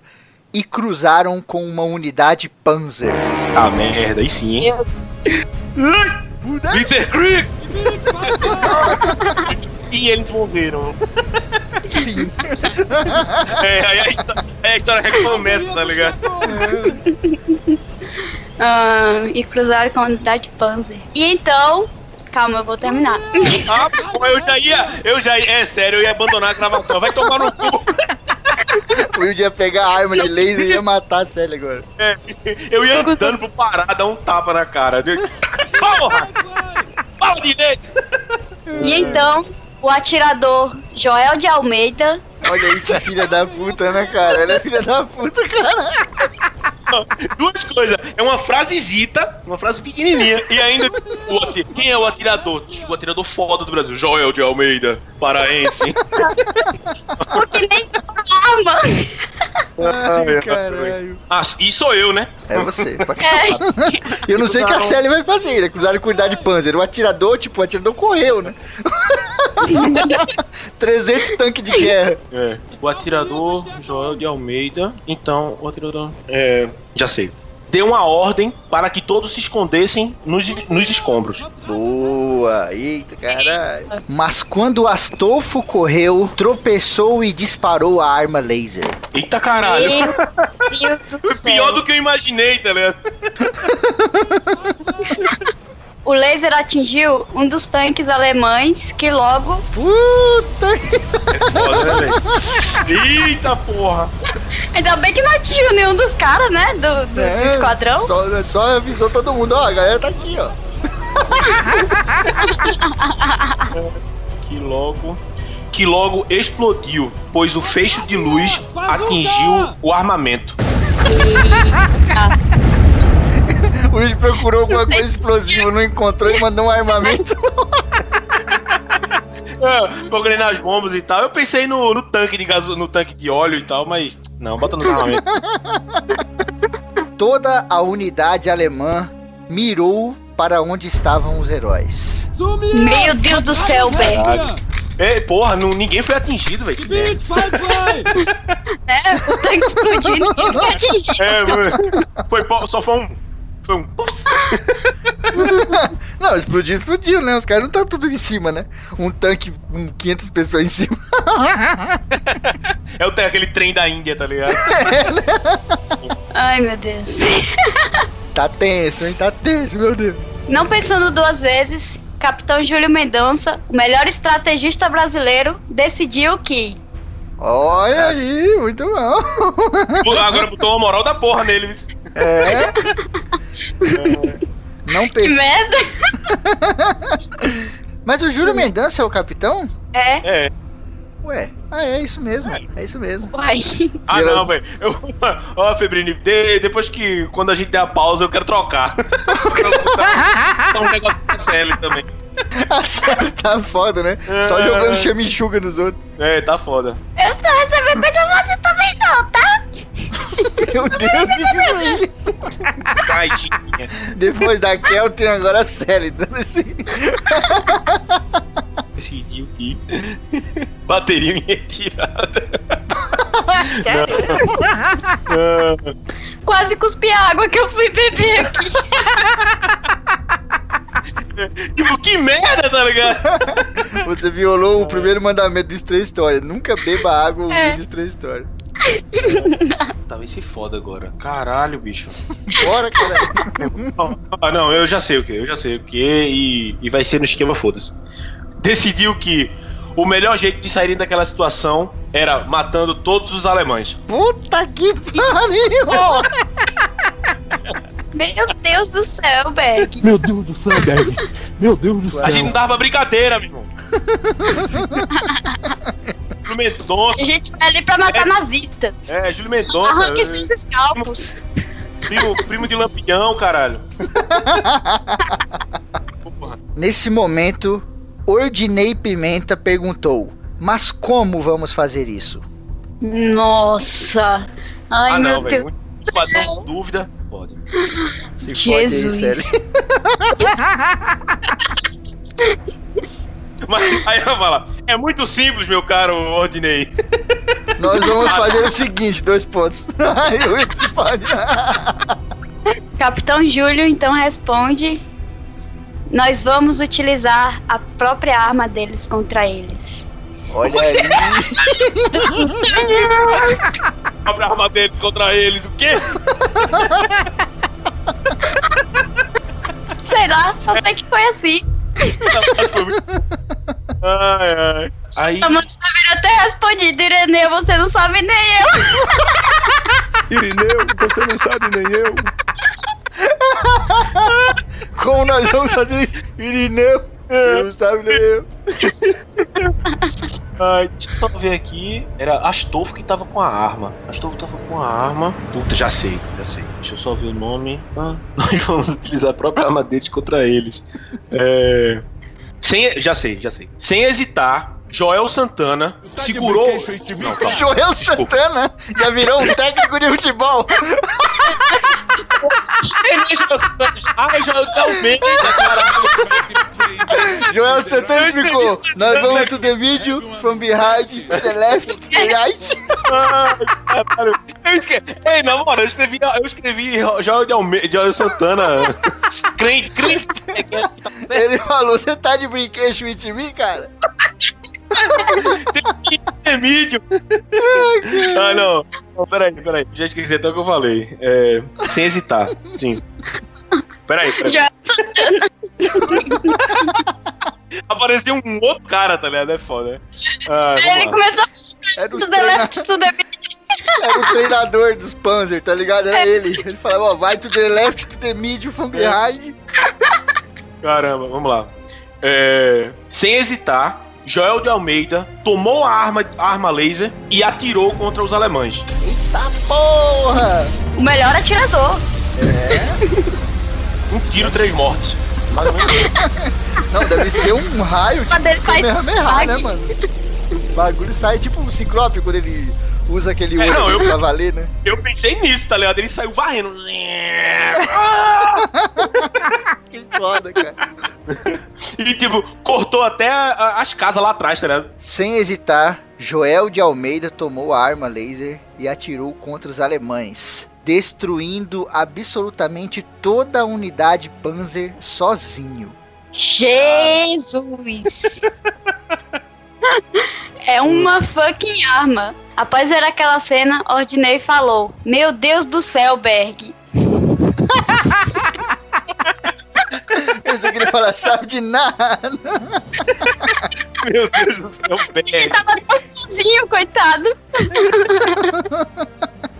Speaker 2: e cruzaram com uma unidade Panzer.
Speaker 3: Ah, merda, aí sim, hein? Blitzkrieg! e eles morreram.
Speaker 2: Enfim.
Speaker 3: É, aí a, histó- aí a história recomeça, tá ligado?
Speaker 4: Ah, e cruzaram com a unidade Panzer. E então. Calma, eu vou terminar.
Speaker 3: Ah, pô, eu já ia, eu já ia, é sério, eu ia abandonar a gravação. Vai tomar no cu.
Speaker 2: O Will ia pegar a arma de laser e ia matar a Sally agora.
Speaker 3: É, eu ia andando pro Pará, dar um tapa na cara. Porra! Fala direito!
Speaker 4: E então, o atirador Joel de Almeida.
Speaker 2: Olha aí que filha da puta, né, cara? Ela é filha da puta, cara.
Speaker 3: Duas coisas. É uma frasezita, uma frase pequenininha. E ainda, quem é o atirador? O atirador foda do Brasil. Joel de Almeida, paraense.
Speaker 4: Porque nem arma.
Speaker 2: Ai, caralho.
Speaker 3: Ah, e sou eu, né?
Speaker 2: É você,
Speaker 4: É.
Speaker 2: Eu não sei o que a Sally vai fazer. Ele cruzaram com unidade Panzer. O atirador, tipo, o atirador correu, né? 300 tanques de guerra.
Speaker 3: É. O atirador Joel de Almeida. Então, o atirador. É. Já sei. Deu uma ordem para que todos se escondessem nos, nos escombros.
Speaker 2: Boa, eita caralho. Mas quando o Astolfo correu, tropeçou e disparou a arma laser.
Speaker 3: Eita caralho!
Speaker 4: Meu Deus do
Speaker 3: Foi
Speaker 4: céu.
Speaker 3: pior do que eu imaginei, tá ligado?
Speaker 4: O laser atingiu um dos tanques alemães que logo.
Speaker 2: Puta.
Speaker 3: É foda, né? Eita porra!
Speaker 4: Ainda bem que não atingiu nenhum dos caras, né? Do, do, do
Speaker 2: É,
Speaker 4: esquadrão.
Speaker 2: Só, só avisou todo mundo, ó, a galera tá aqui, ó.
Speaker 3: Que logo. Que logo explodiu, pois o fecho de luz atingiu o armamento.
Speaker 2: O Luiz procurou alguma coisa explosiva, não encontrou e mandou um armamento.
Speaker 3: É, procurei nas bombas e tal. Eu pensei no, no tanque de gaso, no tanque de óleo e tal, mas não, bota no armamento.
Speaker 2: Toda a unidade alemã mirou para onde estavam os heróis.
Speaker 4: Meu Deus do céu, velho.
Speaker 3: É, porra, não, ninguém foi atingido, velho.
Speaker 4: É, o tanque explodiu ninguém foi atingido.
Speaker 3: É, foi, só foi um. Foi um.
Speaker 2: Não, explodiu, explodiu, né? Os caras não estão tudo em cima, né? Um tanque com 500 pessoas em cima.
Speaker 3: É o aquele trem da Índia, tá ligado?
Speaker 4: Ai, meu Deus.
Speaker 2: Tá tenso, hein? Tá tenso, meu Deus.
Speaker 4: Não pensando duas vezes, Capitão Júlio Mendonça, o melhor estrategista brasileiro, decidiu que
Speaker 2: Olha aí, muito bom.
Speaker 3: Agora botou uma moral da porra nele.
Speaker 2: É. Não
Speaker 4: Que
Speaker 2: pensei.
Speaker 4: merda!
Speaker 2: Mas o Júlio Mendonça é o capitão?
Speaker 4: É,
Speaker 3: É.
Speaker 2: Ué, ah, é isso mesmo. É isso mesmo.
Speaker 4: uai.
Speaker 3: Ah, não, velho. Ó, Febrini, de- depois que. Quando a gente der a pausa, eu quero trocar. Tá um negócio da CL também.
Speaker 2: A série tá foda, né? Só
Speaker 3: É.
Speaker 2: jogando chamichuga nos outros.
Speaker 3: É, tá foda.
Speaker 4: Eu estou recebendo você também não, tá?
Speaker 2: Meu Deus, o que, que foi isso?
Speaker 3: Tadinha.
Speaker 2: Depois da Kel tem agora a Sally. Dando esse...
Speaker 3: Decidiu que. Bateria em retirada.
Speaker 2: Sério?
Speaker 4: Quase cuspi a água que eu fui beber aqui.
Speaker 3: tipo, que merda, tá ligado?
Speaker 2: Você violou o primeiro mandamento de Stray Story. Nunca beba água ouvindo
Speaker 4: É.
Speaker 2: Stray Story.
Speaker 3: Talvez se foda agora. Caralho, bicho.
Speaker 2: Bora, cara.
Speaker 3: Ah, não, eu já sei o que, eu já sei o que e, e vai ser no esquema foda-se. Decidiu que o melhor jeito de sair daquela situação era matando todos os alemães.
Speaker 2: Puta que pariu!
Speaker 4: Meu Deus do céu, Berg.
Speaker 1: Meu Deus do céu, Berg. Meu Deus do céu.
Speaker 3: A gente não dava brincadeira, meu irmão. Júlio Mendonça.
Speaker 4: A gente vai ali pra matar nazistas.
Speaker 3: É, Júlio Mendonça.
Speaker 4: Arranque
Speaker 3: é,
Speaker 4: seus escalpos.
Speaker 3: primo, primo de Lampião, caralho.
Speaker 2: Nesse momento, Ordinei Pimenta perguntou: Mas como vamos fazer isso?
Speaker 4: Nossa. Ai,
Speaker 3: ah,
Speaker 4: meu
Speaker 3: não, velho.
Speaker 4: Deus.
Speaker 3: Muito padrão, dúvida. Pode.
Speaker 2: Se
Speaker 4: Jesus.
Speaker 2: fode aí, Célio.
Speaker 3: Mas aí ela fala: É muito simples, meu caro Ordinei.
Speaker 2: Nós vamos fazer o seguinte: dois pontos. Aí o se pode.
Speaker 4: Capitão Júlio então responde: Nós vamos utilizar a própria arma deles contra eles.
Speaker 2: Olha aí.
Speaker 3: Abre a arma dele contra eles. O quê?
Speaker 4: Sei lá, só sei que foi assim.
Speaker 3: Ai, ai. Aí.
Speaker 4: A mãe deveria até respondido, Ireneu, você não sabe nem eu.
Speaker 1: Irineu, você não sabe nem eu.
Speaker 2: Como nós vamos fazer? Irineu. Você não sabe eu.
Speaker 3: Ai, deixa eu só ver aqui. Era Astolfo que tava com a arma. Astolfo tava com a arma. Puta, já sei, já sei. Deixa eu só ver o nome. Ah, nós vamos utilizar a própria arma deles contra eles. É. Sem, já sei, já sei. Sem hesitar, Joel Santana segurou. Não, calma.
Speaker 2: Joel
Speaker 3: Desculpa.
Speaker 2: Santana já virou um técnico de futebol.
Speaker 3: Ai, Joel Almeida, caralho.
Speaker 2: Joel Santana explicou. Nós vamos to the middle, from behind, to the left, to the right.
Speaker 3: Ei, na moral, eu escrevi, eu escrevi Joel de Almeida, Joel Santana. crente, crente.
Speaker 2: Ele falou, você tá de brinquedo with me, cara?
Speaker 3: Tem. Ah, não. não. Peraí, peraí. Já esqueci até o que eu falei. É, sem hesitar, sim. Peraí, peraí.
Speaker 4: Já.
Speaker 3: Apareceu um outro cara, tá ligado? É foda, né? Ah,
Speaker 4: Ele começou a
Speaker 2: o
Speaker 4: to the left, to the
Speaker 2: Era o treinador dos Panzer, tá ligado? Era ele. Ele falava, ó, vai to the left, to the middle, from behind.
Speaker 3: Caramba, vamos lá. É, sem hesitar, Joel de Almeida tomou a arma, a arma laser e atirou contra os alemães.
Speaker 2: Eita porra!
Speaker 4: O melhor atirador.
Speaker 3: Um tiro, três mortes. Mais ou menos.
Speaker 2: Não, deve ser um raio tipo
Speaker 4: Quando ele faz
Speaker 2: Kamehameha, né,
Speaker 4: sangue.
Speaker 2: mano? O bagulho sai tipo um ciclope quando ele usa aquele
Speaker 3: É,
Speaker 2: olho
Speaker 3: não, eu-
Speaker 2: pra valer, né?
Speaker 3: Eu pensei nisso, tá ligado? Ele saiu varrendo.
Speaker 2: Que foda, cara.
Speaker 3: E tipo, cortou até a- a- as casas lá atrás, tá ligado?
Speaker 2: Sem hesitar, Joel de Almeida tomou a arma laser e atirou contra os alemães, destruindo absolutamente toda a unidade Panzer sozinho.
Speaker 4: Jesus! É uma fucking arma. Após ver aquela cena, Ordinei falou: Meu Deus do céu, Berg.
Speaker 2: Pensei que ele falar, sabe de nada.
Speaker 3: Meu Deus do céu,
Speaker 4: Ele
Speaker 3: Berg.
Speaker 4: tava tão sozinho, coitado.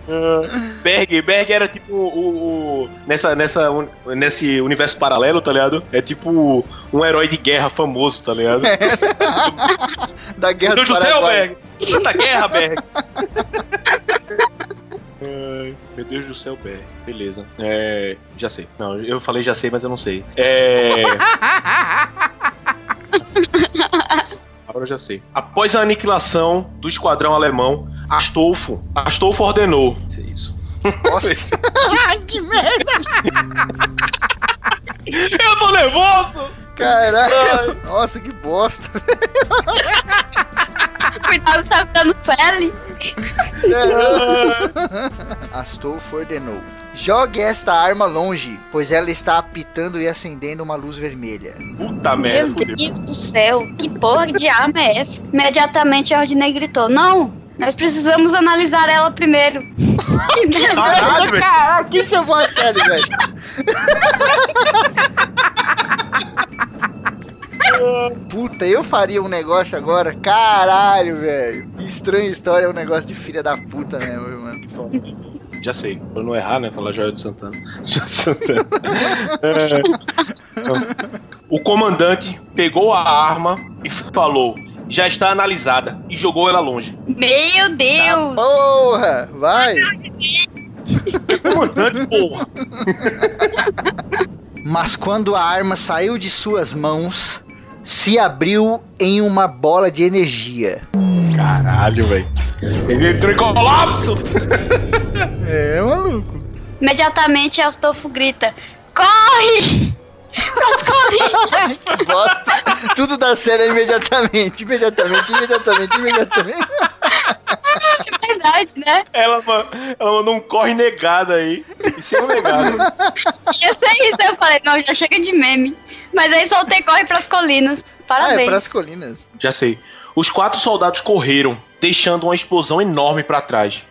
Speaker 3: Berg, Berg era tipo o. o- nessa, nessa, nesse universo paralelo, tá ligado? É tipo um herói de guerra famoso, tá ligado?
Speaker 2: Da guerra
Speaker 3: Meu Deus do céu. Berg! Tanta guerra, Berg! Ai, Meu Deus do céu, Berg. Beleza. É. Já sei. Não, eu falei já sei, mas eu não sei. É. Agora eu já sei. Após a aniquilação do esquadrão alemão, Astolfo, Astolfo ordenou. Isso é isso.
Speaker 2: Nossa. Ai, que merda.
Speaker 3: Eu tô nervoso!
Speaker 2: Caralho. Nossa, que bosta.
Speaker 4: Cuidado, tá ficando Sally.
Speaker 2: Astolfo ordenou. Jogue esta arma longe, pois ela está apitando e acendendo uma luz vermelha.
Speaker 3: Puta
Speaker 4: Meu
Speaker 3: merda, fudeu.
Speaker 4: Deus do céu, que porra de arma é essa? Imediatamente a Ordinei gritou: Não, nós precisamos analisar ela primeiro. Que merda.
Speaker 3: Caralho, velho.
Speaker 2: Caralho, quem chamou a série, velho? Puta, eu faria um negócio agora. Caralho, velho. Que estranha história é um negócio de filha da puta mesmo, mano.
Speaker 3: Já sei. Pra não errar, né? Falar Joia do Santana. Joia do Santana. É. O comandante pegou a arma e falou: já está analisada e jogou ela longe.
Speaker 4: Meu Deus!
Speaker 2: Porra, vai!
Speaker 3: Comandante, porra!
Speaker 2: Mas quando a arma saiu de suas mãos, se abriu em uma bola de energia.
Speaker 3: Caralho, velho. Ele entrou em colapso!
Speaker 2: É, maluco.
Speaker 4: Imediatamente Astolfo grita: Corre! Pras colinas!
Speaker 2: que bosta. Tudo dá certo imediatamente, imediatamente, imediatamente, imediatamente.
Speaker 4: É verdade, né?
Speaker 3: Ela, ela mandou um corre negado aí. Isso é um negado.
Speaker 4: Ia ser isso. Aí eu falei: Não, já chega de meme. Mas aí soltei Corre pras colinas.
Speaker 2: Ah, é
Speaker 4: Parabéns.
Speaker 2: pras colinas.
Speaker 3: Já sei. Os quatro soldados correram, deixando uma explosão enorme pra trás.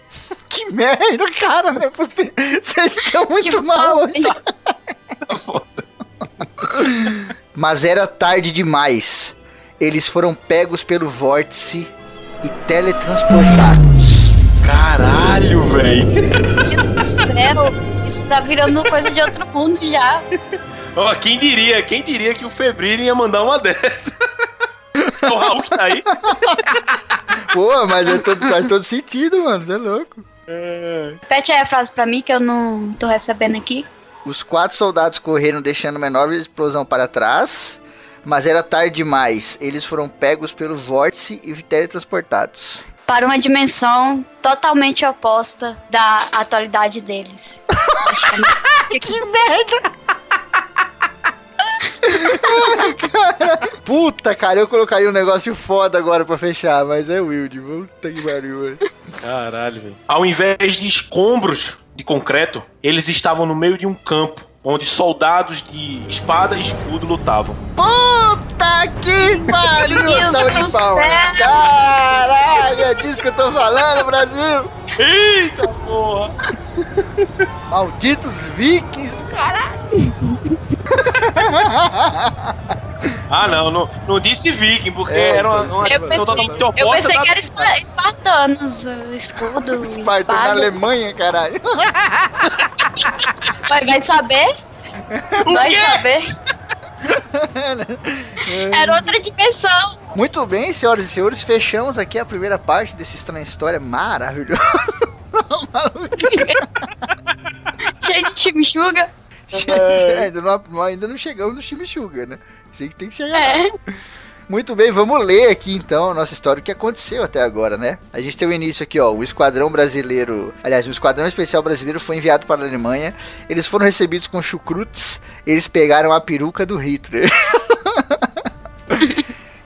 Speaker 2: Que merda, cara, é possível. Vocês estão muito
Speaker 4: Tipo,
Speaker 2: mal hoje.
Speaker 3: Foda.
Speaker 2: Mas era tarde demais. Eles foram pegos pelo vórtice e teletransportados.
Speaker 3: Caralho, velho.
Speaker 4: Meu Deus do céu. Isso tá virando coisa de outro mundo já.
Speaker 3: Ó, quem diria, quem diria que o Febril ia mandar uma dessa? o Raul que tá aí?
Speaker 2: Pô, mas é todo, faz todo sentido, mano. Você é louco.
Speaker 4: Repete aí a frase pra mim que eu não tô recebendo aqui.
Speaker 2: Os quatro soldados correram deixando uma enorme explosão para trás. Mas era tarde demais. Eles foram pegos pelo vórtice e teletransportados.
Speaker 4: Para uma dimensão totalmente oposta da atualidade deles.
Speaker 2: Que merda! Puta, cara, eu colocaria um negócio foda agora pra fechar, mas é Wild. Puta que pariu, mano.
Speaker 3: Caralho, velho. Ao invés de escombros de concreto, eles estavam no meio de um campo onde soldados de espada e escudo lutavam.
Speaker 2: Puta que pariu, salve de palmas. Caralho, é disso que eu tô falando, Brasil.
Speaker 3: Eita porra!
Speaker 2: Malditos vikings do caralho.
Speaker 3: Ah, não, não, não disse viking, porque
Speaker 2: É,
Speaker 3: era uma,
Speaker 2: então,
Speaker 3: uma
Speaker 4: Eu pensei,
Speaker 3: totalmente
Speaker 4: eu
Speaker 3: oposta
Speaker 4: pensei
Speaker 3: da-
Speaker 4: que era espa- espartanos, o escudo,
Speaker 2: Esparta na
Speaker 4: espada.
Speaker 2: Alemanha, caralho.
Speaker 4: Vai, vai saber? Vai saber? Era outra dimensão.
Speaker 2: Muito bem, senhoras e senhores, fechamos aqui a primeira parte dessa estranha história maravilhosa.
Speaker 4: Cheio de chimichurga.
Speaker 2: Gente, ainda, não, ainda não chegamos no chimichurga, né? Sei que tem que chegar lá.
Speaker 4: É.
Speaker 2: Muito bem, vamos ler aqui então a nossa história, o que aconteceu até agora, né? A gente tem o início aqui, ó, o esquadrão brasileiro, aliás, o esquadrão especial brasileiro foi enviado para a Alemanha, eles foram recebidos com chucrutes, eles pegaram a peruca do Hitler.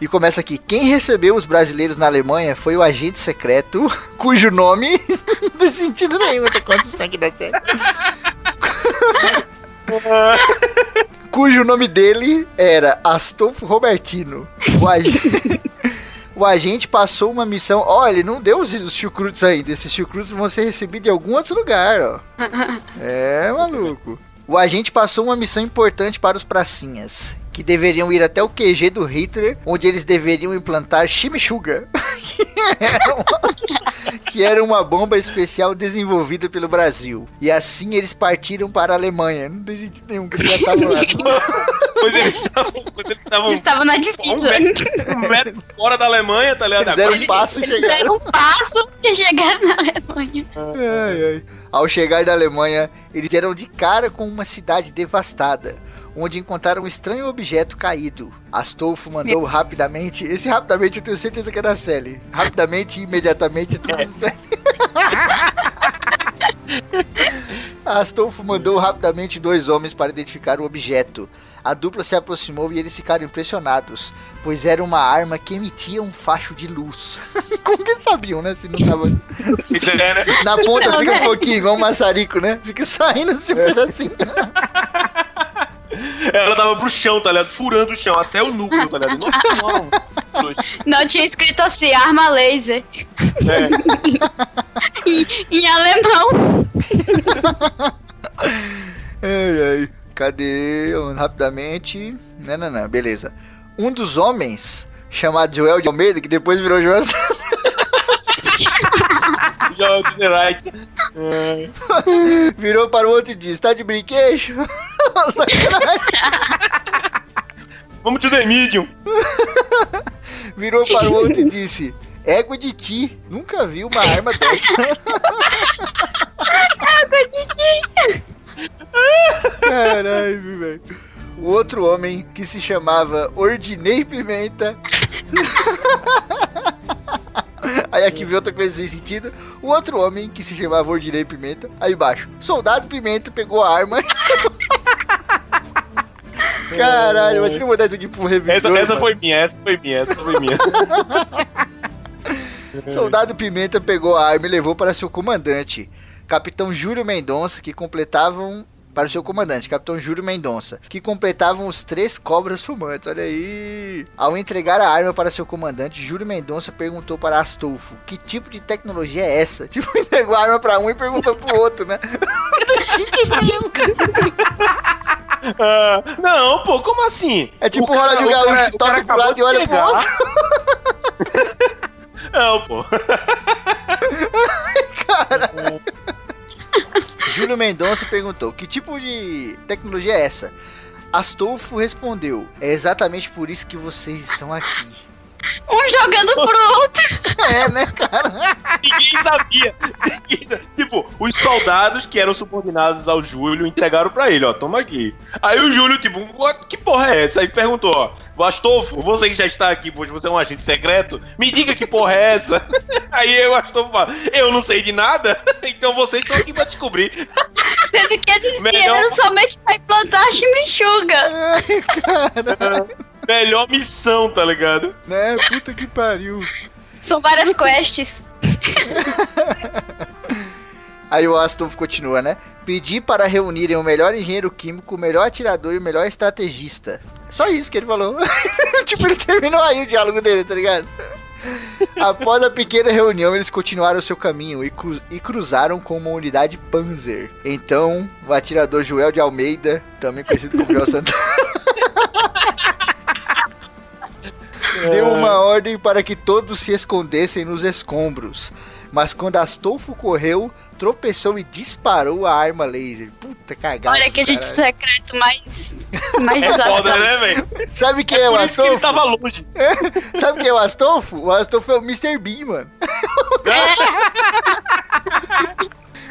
Speaker 2: E começa aqui. Quem recebeu os brasileiros na Alemanha foi o agente secreto, cujo nome. não tem sentido nenhum essa condição aqui da série. cujo nome dele era Astolfo Robertino. O, ag- o agente passou uma missão. Olha, ele não deu os, os chucrutes ainda. Esses chucrutes vão ser recebidos de algum outro lugar, ó. É, maluco. O agente passou uma missão importante para os pracinhas. Que deveriam ir até o QG do Hitler, onde eles deveriam implantar chimichurga. que, era uma, que era uma bomba especial desenvolvida pelo Brasil. E assim eles partiram para a Alemanha. Não tem sentido nenhum que eles já estavam lá.
Speaker 3: Pois eles estavam. Eles estavam
Speaker 4: Eles estavam na
Speaker 3: um
Speaker 4: divisa.
Speaker 3: metro, um metro fora da Alemanha, tá ligado?
Speaker 2: Eles deram um passo e
Speaker 4: Eles
Speaker 2: chegaram.
Speaker 4: deram um passo e chegaram na Alemanha.
Speaker 2: Ai, ai. Ao chegar da Alemanha, eles deram de cara com uma cidade devastada, onde encontraram um estranho objeto caído. Astolfo mandou rapidamente. Esse rapidamente eu tenho certeza que é da Sally. Rapidamente e imediatamente é tudo Sally. Astolfo mandou rapidamente dois homens para identificar o objeto. A dupla se aproximou e eles ficaram impressionados, pois era uma arma que emitia um facho de luz. Como que eles sabiam, né? Se não tava.
Speaker 3: Isso é, né?
Speaker 2: Na ponta fica um pouquinho, igual um maçarico, né? Fica saindo assim um pedacinho.
Speaker 3: Ela tava pro chão, tá ligado? Furando o chão, até o núcleo, tá ligado? Nossa, não.
Speaker 4: Não tinha escrito assim, arma laser.
Speaker 3: É.
Speaker 4: em, em alemão.
Speaker 2: Ai, ai. Cadê? Rapidamente. Não, não, não. Beleza. Um dos homens, chamado Joel de Almeida, que depois virou Joel.
Speaker 3: Já to the right.
Speaker 2: Virou para o outro e disse: Tá de brinquedo? Sacanagem.
Speaker 3: Vamos to the medium.
Speaker 2: Virou para o outro e disse: Égua de ti. Nunca vi uma arma dessa.
Speaker 4: Água de ti.
Speaker 2: Caralho, velho. O outro homem que se chamava Ordinei Pimenta. Aí aqui vem outra coisa sem sentido. O outro homem que se chamava Ordinei Pimenta. Aí embaixo. Soldado Pimenta pegou a arma. Caralho, imagina eu mandar isso aqui pro revisor.
Speaker 3: Essa, essa foi minha, essa foi minha, essa foi minha.
Speaker 2: Soldado Pimenta pegou a arma e levou para seu comandante, Capitão Júlio Mendonça, que completavam para o seu comandante, Capitão Júlio Mendonça, que completavam os três cobras fumantes. Olha aí. Ao entregar a arma para seu comandante, Júlio Mendonça perguntou para Astolfo: "Que tipo de tecnologia é essa?" Tipo, entregou a arma para um e perguntou pro outro, né? Não tem sentido nenhum, cara.
Speaker 3: Ah, não, pô, como assim?
Speaker 2: É tipo
Speaker 3: O cara-
Speaker 2: Ronaldinho
Speaker 3: o
Speaker 2: Gaúcho
Speaker 3: cara-
Speaker 2: que
Speaker 3: o cara
Speaker 2: toca pro lado e
Speaker 3: de
Speaker 2: olha pro outro.
Speaker 3: Não, pô.
Speaker 2: Júlio Mendonça perguntou: Que tipo de tecnologia é essa? Astolfo respondeu: É exatamente por isso que vocês estão aqui.
Speaker 4: Um jogando pro outro.
Speaker 2: É, né, cara?
Speaker 3: Ninguém sabia. Tipo, os soldados que eram subordinados ao Júlio entregaram pra ele, ó, toma aqui. Aí o Júlio, tipo, "What? que porra é essa? Aí perguntou, ó, Astolfo, você que já está aqui, pois você é um agente secreto, me diga que porra é essa? Aí o Astolfo fala, eu não sei de nada, então vocês estão aqui pra descobrir.
Speaker 4: Sendo que eles
Speaker 3: Melhor-
Speaker 4: somente pra implantar a chimichurga.
Speaker 2: Ai, cara.
Speaker 3: Melhor missão, tá ligado?
Speaker 2: Né? Puta que pariu.
Speaker 4: São várias quests.
Speaker 2: Aí o Astolfo continua, né? Pedi para reunirem o melhor engenheiro químico, o melhor atirador e o melhor estrategista. Só isso que ele falou. tipo, ele terminou aí o diálogo dele, tá ligado? Após a pequena reunião, eles continuaram seu caminho e, cru- e cruzaram com uma unidade Panzer. Então, o atirador Joel de Almeida, também conhecido como Joel Santana, deu uma ordem para que todos se escondessem nos escombros. Mas quando Astolfo correu, tropeçou e disparou a arma laser. Puta cagada.
Speaker 4: Olha que gente secreto mais. Mais
Speaker 3: É foda, né, velho?
Speaker 2: Sabe quem é, o
Speaker 3: Por isso que ele
Speaker 2: Astolfo?
Speaker 3: tava longe.
Speaker 2: Sabe quem é o Astolfo? O Astolfo é o Mr. Bean, mano.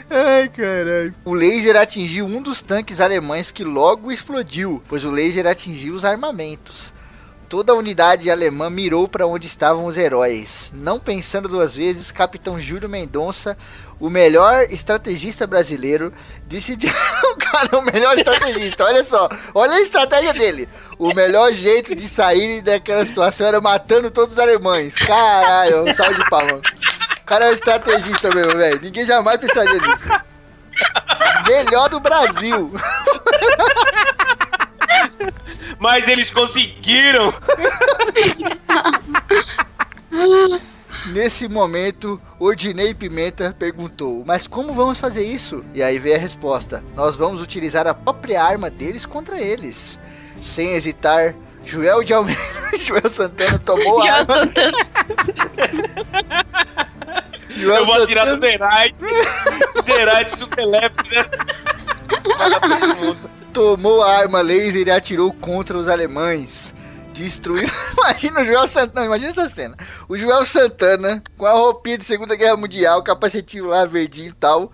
Speaker 2: Ai, caralho. O laser atingiu um dos tanques alemães que logo explodiu, pois o laser atingiu os armamentos. Toda a unidade alemã mirou para onde estavam os heróis. Não pensando duas vezes, Capitão Júlio Mendonça, o melhor estrategista brasileiro, decidiu. o cara é o melhor estrategista, olha só. Olha a estratégia dele. O melhor jeito de sair daquela situação era matando todos os alemães. Caralho, um salve de palma. O cara é um estrategista mesmo, velho. Ninguém jamais pensaria nisso. Melhor do Brasil.
Speaker 3: Mas eles conseguiram.
Speaker 2: Nesse momento, Ordinei Pimenta perguntou: Mas como vamos fazer isso? E aí veio a resposta: Nós vamos utilizar a própria arma deles contra eles. Sem hesitar, Joel de Almeida, Joel Santana tomou a arma.
Speaker 4: Santana.
Speaker 2: Joel
Speaker 3: Eu vou atirar do
Speaker 2: Santana
Speaker 3: Derite. Derite do Telep, né?
Speaker 2: Tomou a arma laser e atirou contra os alemães. Destruiu. Imagina o Joel Santana, imagina essa cena. O Joel Santana, com a roupinha de Segunda Guerra Mundial, capacetinho lá, verdinho e tal,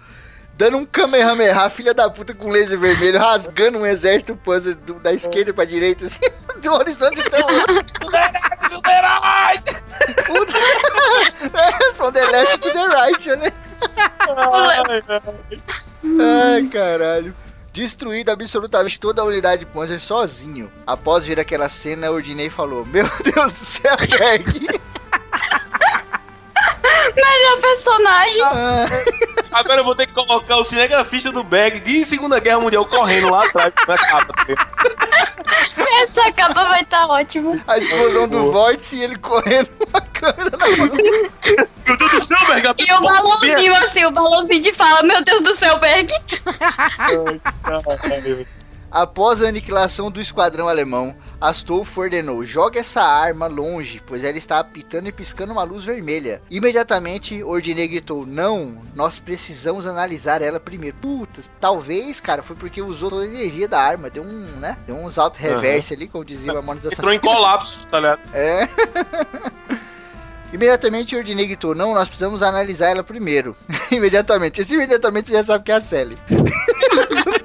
Speaker 2: dando um Kamehameha, filha da puta, com laser vermelho, rasgando um exército panzer do- da esquerda pra direita, assim, do horizonte até o outro.
Speaker 3: Do Derite, do Derite.
Speaker 2: Puta. É, From the left to the right, né?
Speaker 3: Ai,
Speaker 2: caralho. Destruído absolutamente toda a unidade Panzer sozinho. Após ver aquela cena, Ordinei falou: Meu Deus do céu, Berg!
Speaker 4: Melhor personagem.
Speaker 2: Ah,
Speaker 3: Agora eu vou ter que colocar o cinegrafista do Bag de Segunda Guerra Mundial correndo lá atrás na capa.
Speaker 4: Essa capa vai estar ótima.
Speaker 2: a explosão do vórtice e ele correndo com a câmera na mão.
Speaker 3: Meu Deus do céu, Berg!
Speaker 4: E o balãozinho assim, o balãozinho de fala, meu Deus do céu, Berg.
Speaker 3: Ai, caralho.
Speaker 2: Após a aniquilação do esquadrão alemão, Astolfo ordenou: jogue essa arma longe, pois ela está apitando e piscando uma luz vermelha. Imediatamente, Ordinei gritou: Não, nós precisamos analisar ela primeiro. Putas, talvez, cara, foi porque usou toda a energia da arma. Deu um, né? Deu uns alto reverse ali, como dizia o Mamonas
Speaker 3: Entrou em colapso, tá ligado?
Speaker 2: É. Imediatamente Ordinei gritou: Não, nós precisamos analisar ela primeiro. imediatamente. Esse imediatamente você já sabe que é a Sally.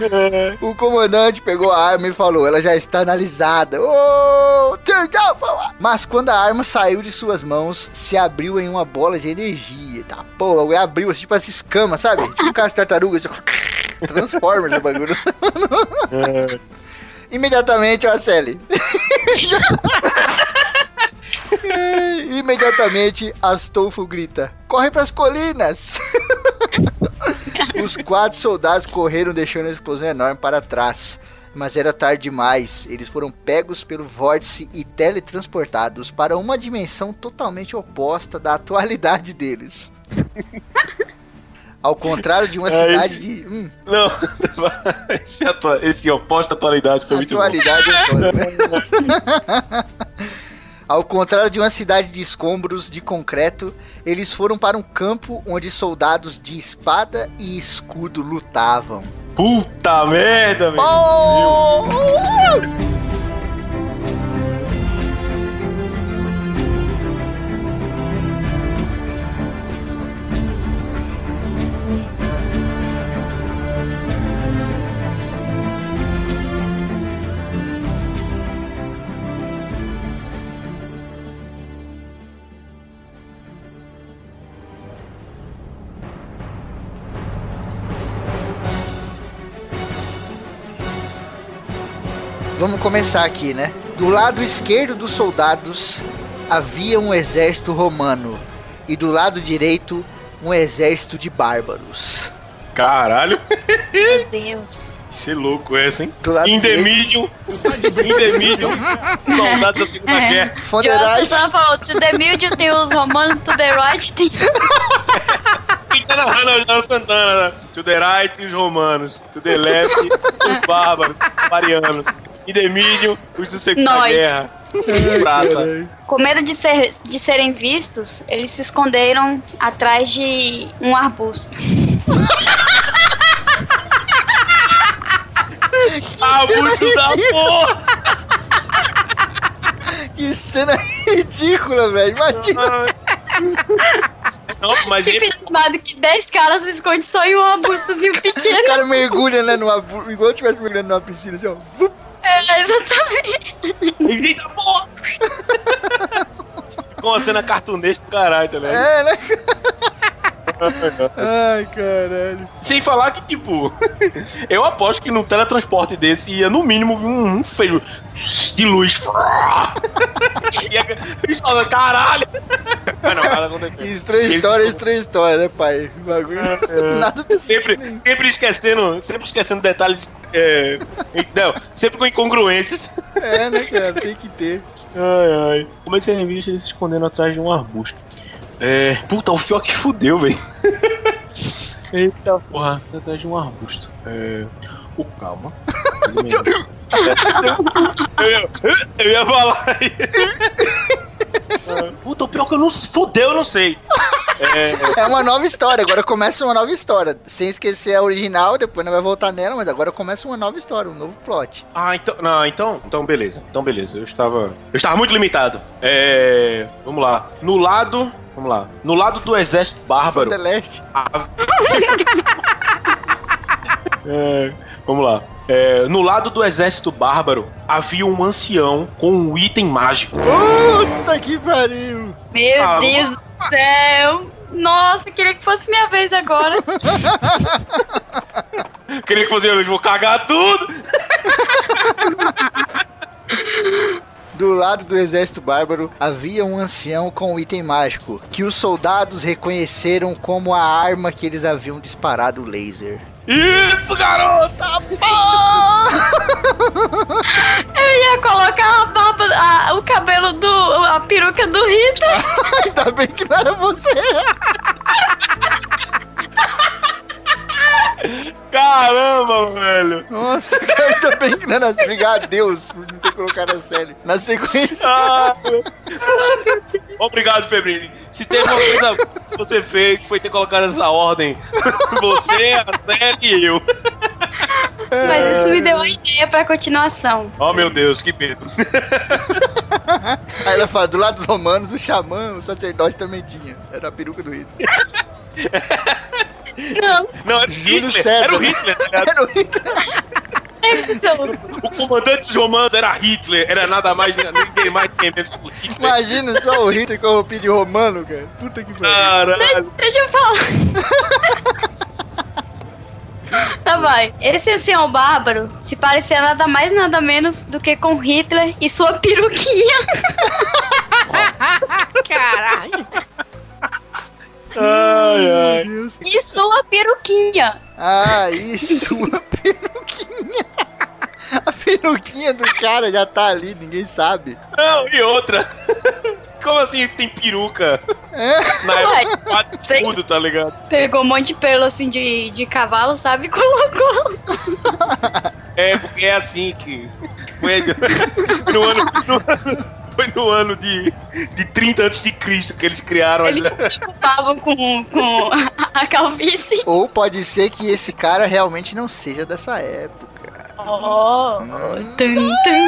Speaker 2: o comandante pegou a arma e falou: Ela já está analisada. Oh? Mas quando a arma saiu de suas mãos, se abriu em uma bola de energia. Tá, o abriu assim, tipo as escamas, sabe? Tipo um caso de tartarugas. Transformers o bagulho. Imediatamente, ó, Sally. Imediatamente, Astolfo grita: Corre pras colinas! Os quatro soldados correram, deixando a explosão enorme para trás. Mas era tarde demais. Eles foram pegos pelo vórtice e teletransportados para uma dimensão totalmente oposta da atualidade deles. Ao contrário de uma
Speaker 3: É,
Speaker 2: cidade
Speaker 3: esse-
Speaker 2: de. Hum,
Speaker 3: Não, esse, atua... esse oposto à atualidade foi muito bom.
Speaker 2: atualidade é foda. Ao contrário de uma cidade de escombros de concreto, eles foram para um campo onde soldados de espada e escudo lutavam.
Speaker 3: Puta merda, velho.
Speaker 2: Oh! Vamos começar aqui, né? Do lado esquerdo dos soldados havia um exército romano e do lado direito um exército de bárbaros.
Speaker 3: Caralho,
Speaker 4: Meu Deus.
Speaker 3: que louco essa, hein?
Speaker 2: Do lado
Speaker 3: In the medium, in the medium, soldados da Segunda
Speaker 4: É.
Speaker 3: Guerra.
Speaker 2: Fonderais,
Speaker 4: Santana falou, to the middle tem os romanos, to the right tem...
Speaker 3: Quem tá narrando é o João Santana, né? To the right, os romanos. To the left, os bárbaros, os marianos. Medium, os da Segunda
Speaker 4: Nós.
Speaker 3: Guerra. Praça.
Speaker 4: Com medo de, ser, de serem vistos, eles se esconderam atrás de um arbusto.
Speaker 3: Abuso da porra!
Speaker 2: que cena ridícula, velho. Imagina.
Speaker 3: Não, mas
Speaker 4: Tipo,
Speaker 3: ele,
Speaker 4: que 10 caras se escondem só em um arbustozinho
Speaker 2: O
Speaker 4: pequeno.
Speaker 2: cara mergulha, né, numa, igual tivesse mergulhando numa piscina, assim, ó. Vup.
Speaker 4: É, exatamente.
Speaker 3: Eita porra! Com uma cena cartunesca do caralho, tá ligado?
Speaker 2: É, né? Ai, caralho.
Speaker 3: Sem falar que, tipo, eu aposto que no teletransporte desse ia no mínimo vir um, um feio de luz. Falam, caralho! Mas não, nada
Speaker 2: história, né, pai? Bagulho. Nada desse
Speaker 3: Sempre,
Speaker 2: nem-
Speaker 3: sempre esquecendo, sempre esquecendo detalhes. É, não, sempre com incongruências.
Speaker 2: É, né, cara? Tem que ter.
Speaker 3: Ai, ai. Comecei a revista se escondendo atrás de um arbusto. É. Puta, o pior que fudeu, velho. Eita porra, atrás de um arbusto. É. O calma. eu, ia, eu ia falar aí. É, Puta, o pior que eu não. Fudeu, eu não sei. É,
Speaker 2: É uma nova história, agora começa uma nova história. Sem esquecer a original, depois não vai voltar nela, mas agora começa uma nova história, um novo plot.
Speaker 3: Ah, então. Não, então. Então beleza. Então beleza. Eu estava. Eu estava muito limitado. É. Vamos lá. No lado. Vamos lá. No lado do exército bárbaro. A- É, vamos lá. É, no lado do exército bárbaro havia um ancião com um item mágico.
Speaker 2: Puta que pariu!
Speaker 4: Meu
Speaker 3: Ah,
Speaker 4: Deus do céu. Nossa, queria que fosse minha vez agora.
Speaker 3: Queria que fosse eu, vou cagar tudo.
Speaker 2: Do lado do exército bárbaro havia um ancião com um item mágico, que os soldados reconheceram como a arma que eles haviam disparado o laser.
Speaker 3: Isso, garota!
Speaker 4: Eu ia colocar a barba, a- o cabelo do. a peruca do Rita.
Speaker 2: Ainda bem que não era você!
Speaker 3: Caramba, velho.
Speaker 2: Nossa, cara, ainda bem que não é nasceu. Obrigado a Deus por não ter colocado a série. Na sequência.
Speaker 3: Ah, Obrigado, Febrini. Se teve uma coisa você fez, foi ter colocado essa ordem. Você, a série e eu.
Speaker 4: Mas isso me deu uma ideia pra continuação.
Speaker 3: Oh, meu Deus, que medo.
Speaker 2: Aí ela fala, do lado dos romanos, o xamã, o sacerdote também tinha. Era a peruca do Hitler.
Speaker 4: Não,
Speaker 3: Não, era o Hitler.
Speaker 2: César.
Speaker 3: Era o Hitler, tá?
Speaker 2: Era o Hitler.
Speaker 3: O comandante dos romanos era Hitler. Era nada mais, ninguém mais, ninguém menos que o Hitler.
Speaker 2: Imagina só o Hitler com a roupinha de romano, cara. Puta que pariu.
Speaker 3: Caralho.
Speaker 4: Deixa eu falar. Tá, vai. Esse ancião bárbaro se parecia nada mais nada menos do que com Hitler e sua peruquinha.
Speaker 2: Caralho.
Speaker 3: Ai, ai.
Speaker 2: Meu Deus.
Speaker 4: E sua peruquinha.
Speaker 2: Ah, isso, a peruquinha. A peruquinha do cara já tá ali, ninguém sabe.
Speaker 3: Não, e outra. Como assim tem peruca?
Speaker 2: É.
Speaker 3: Na
Speaker 4: Ué,
Speaker 3: época
Speaker 4: tem-
Speaker 3: tudo, tá ligado?
Speaker 4: Pegou um monte de pelo assim de, de cavalo, sabe? E colocou.
Speaker 3: É, porque é assim que. No ano. no- foi no ano de, de 30 antes de Cristo que eles criaram
Speaker 4: Eles
Speaker 3: essa.
Speaker 4: se desculpavam com, com a calvície.
Speaker 2: Ou pode ser que esse cara realmente não seja dessa época.
Speaker 4: Oh.
Speaker 2: Hum.
Speaker 4: Tum, tum.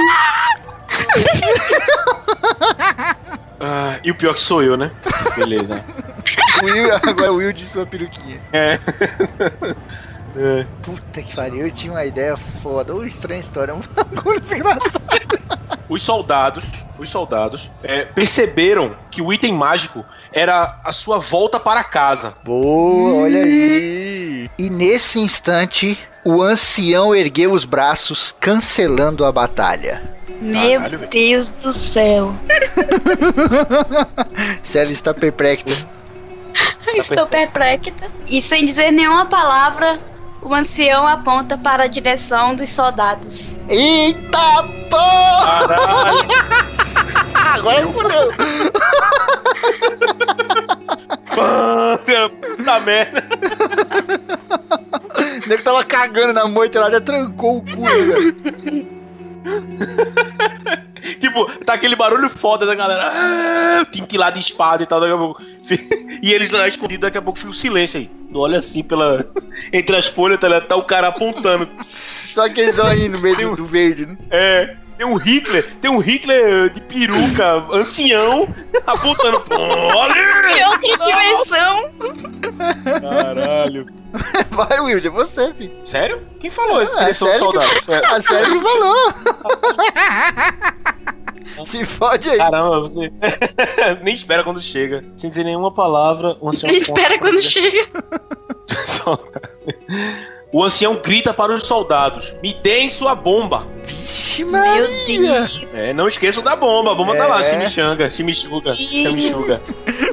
Speaker 3: Ah, e o pior que sou eu, né? Beleza.
Speaker 2: O Will, agora o Will de sua peruquinha.
Speaker 3: É. É.
Speaker 2: Puta que pariu, eu tinha uma ideia foda. Ô, estranha história, é um bagulho desgraçado.
Speaker 3: Os soldados, os soldados, é, perceberam que o item mágico era a sua volta para casa.
Speaker 2: Boa, olha aí. E nesse instante, o ancião ergueu os braços, cancelando a batalha.
Speaker 4: Meu
Speaker 3: Caralho, velho.
Speaker 4: Deus do céu.
Speaker 2: Célia está perplexa.
Speaker 4: Estou perplexa. E sem dizer nenhuma palavra, o ancião aponta para a direção dos soldados.
Speaker 2: Eita porra!
Speaker 3: Caralho.
Speaker 2: Agora fodeu.
Speaker 3: Puta merda.
Speaker 2: O nego tava cagando na moita lá, até trancou o cu, né, velho.
Speaker 3: Tipo, tá aquele barulho foda da galera. Ah, Tintilado de espada e tal, daqui a pouco. E eles lá escondidos, daqui a pouco fica o silêncio aí. Olha assim pela. Entre as folhas, tá, ligado? tá o cara apontando.
Speaker 2: Só que eles vão aí no meio do, do verde, né?
Speaker 3: É. Tem um Hitler, tem um Hitler de peruca, ancião, apontando. Olha!
Speaker 4: Que outra dimensão!
Speaker 3: Caralho.
Speaker 2: Vai, Will, é você, filho.
Speaker 3: Sério? Quem falou isso?
Speaker 2: Ah, é
Speaker 3: Direção
Speaker 2: sério que-
Speaker 3: soldado. Sério.
Speaker 2: A série que falou. Se fode aí.
Speaker 3: Caramba, você. Nem espera quando chega. Sem dizer nenhuma palavra, o ancião.
Speaker 4: Espera
Speaker 3: aponta-
Speaker 4: quando chega.
Speaker 3: O ancião grita para os soldados: Me deem sua bomba.
Speaker 2: Vixe,
Speaker 4: Meu
Speaker 2: Maria.
Speaker 4: Deus.
Speaker 3: É, não esqueçam da bomba. A bomba tá lá,
Speaker 2: É.
Speaker 3: chimichanga, chimichuga, chimichuga.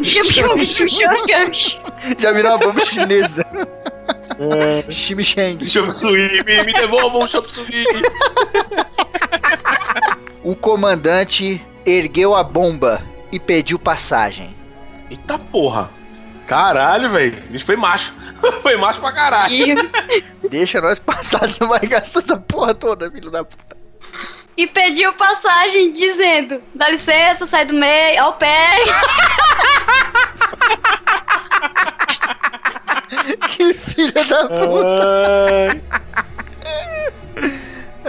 Speaker 4: Chimichurri, chimichurri.
Speaker 2: Já virou uma bomba chinesa.
Speaker 3: É.
Speaker 2: Chimichang.
Speaker 3: Chop suí, me, me devolvam o chop.
Speaker 2: O comandante ergueu a bomba e pediu passagem.
Speaker 3: Eita porra. Caralho, velho. Isso foi macho. Foi macho pra caralho.
Speaker 4: Isso.
Speaker 2: Deixa nós passar, senão vai gastar essa porra toda, filho da puta.
Speaker 4: E pediu passagem dizendo: Dá licença, sai do meio, ao pé.
Speaker 2: Que filha da puta.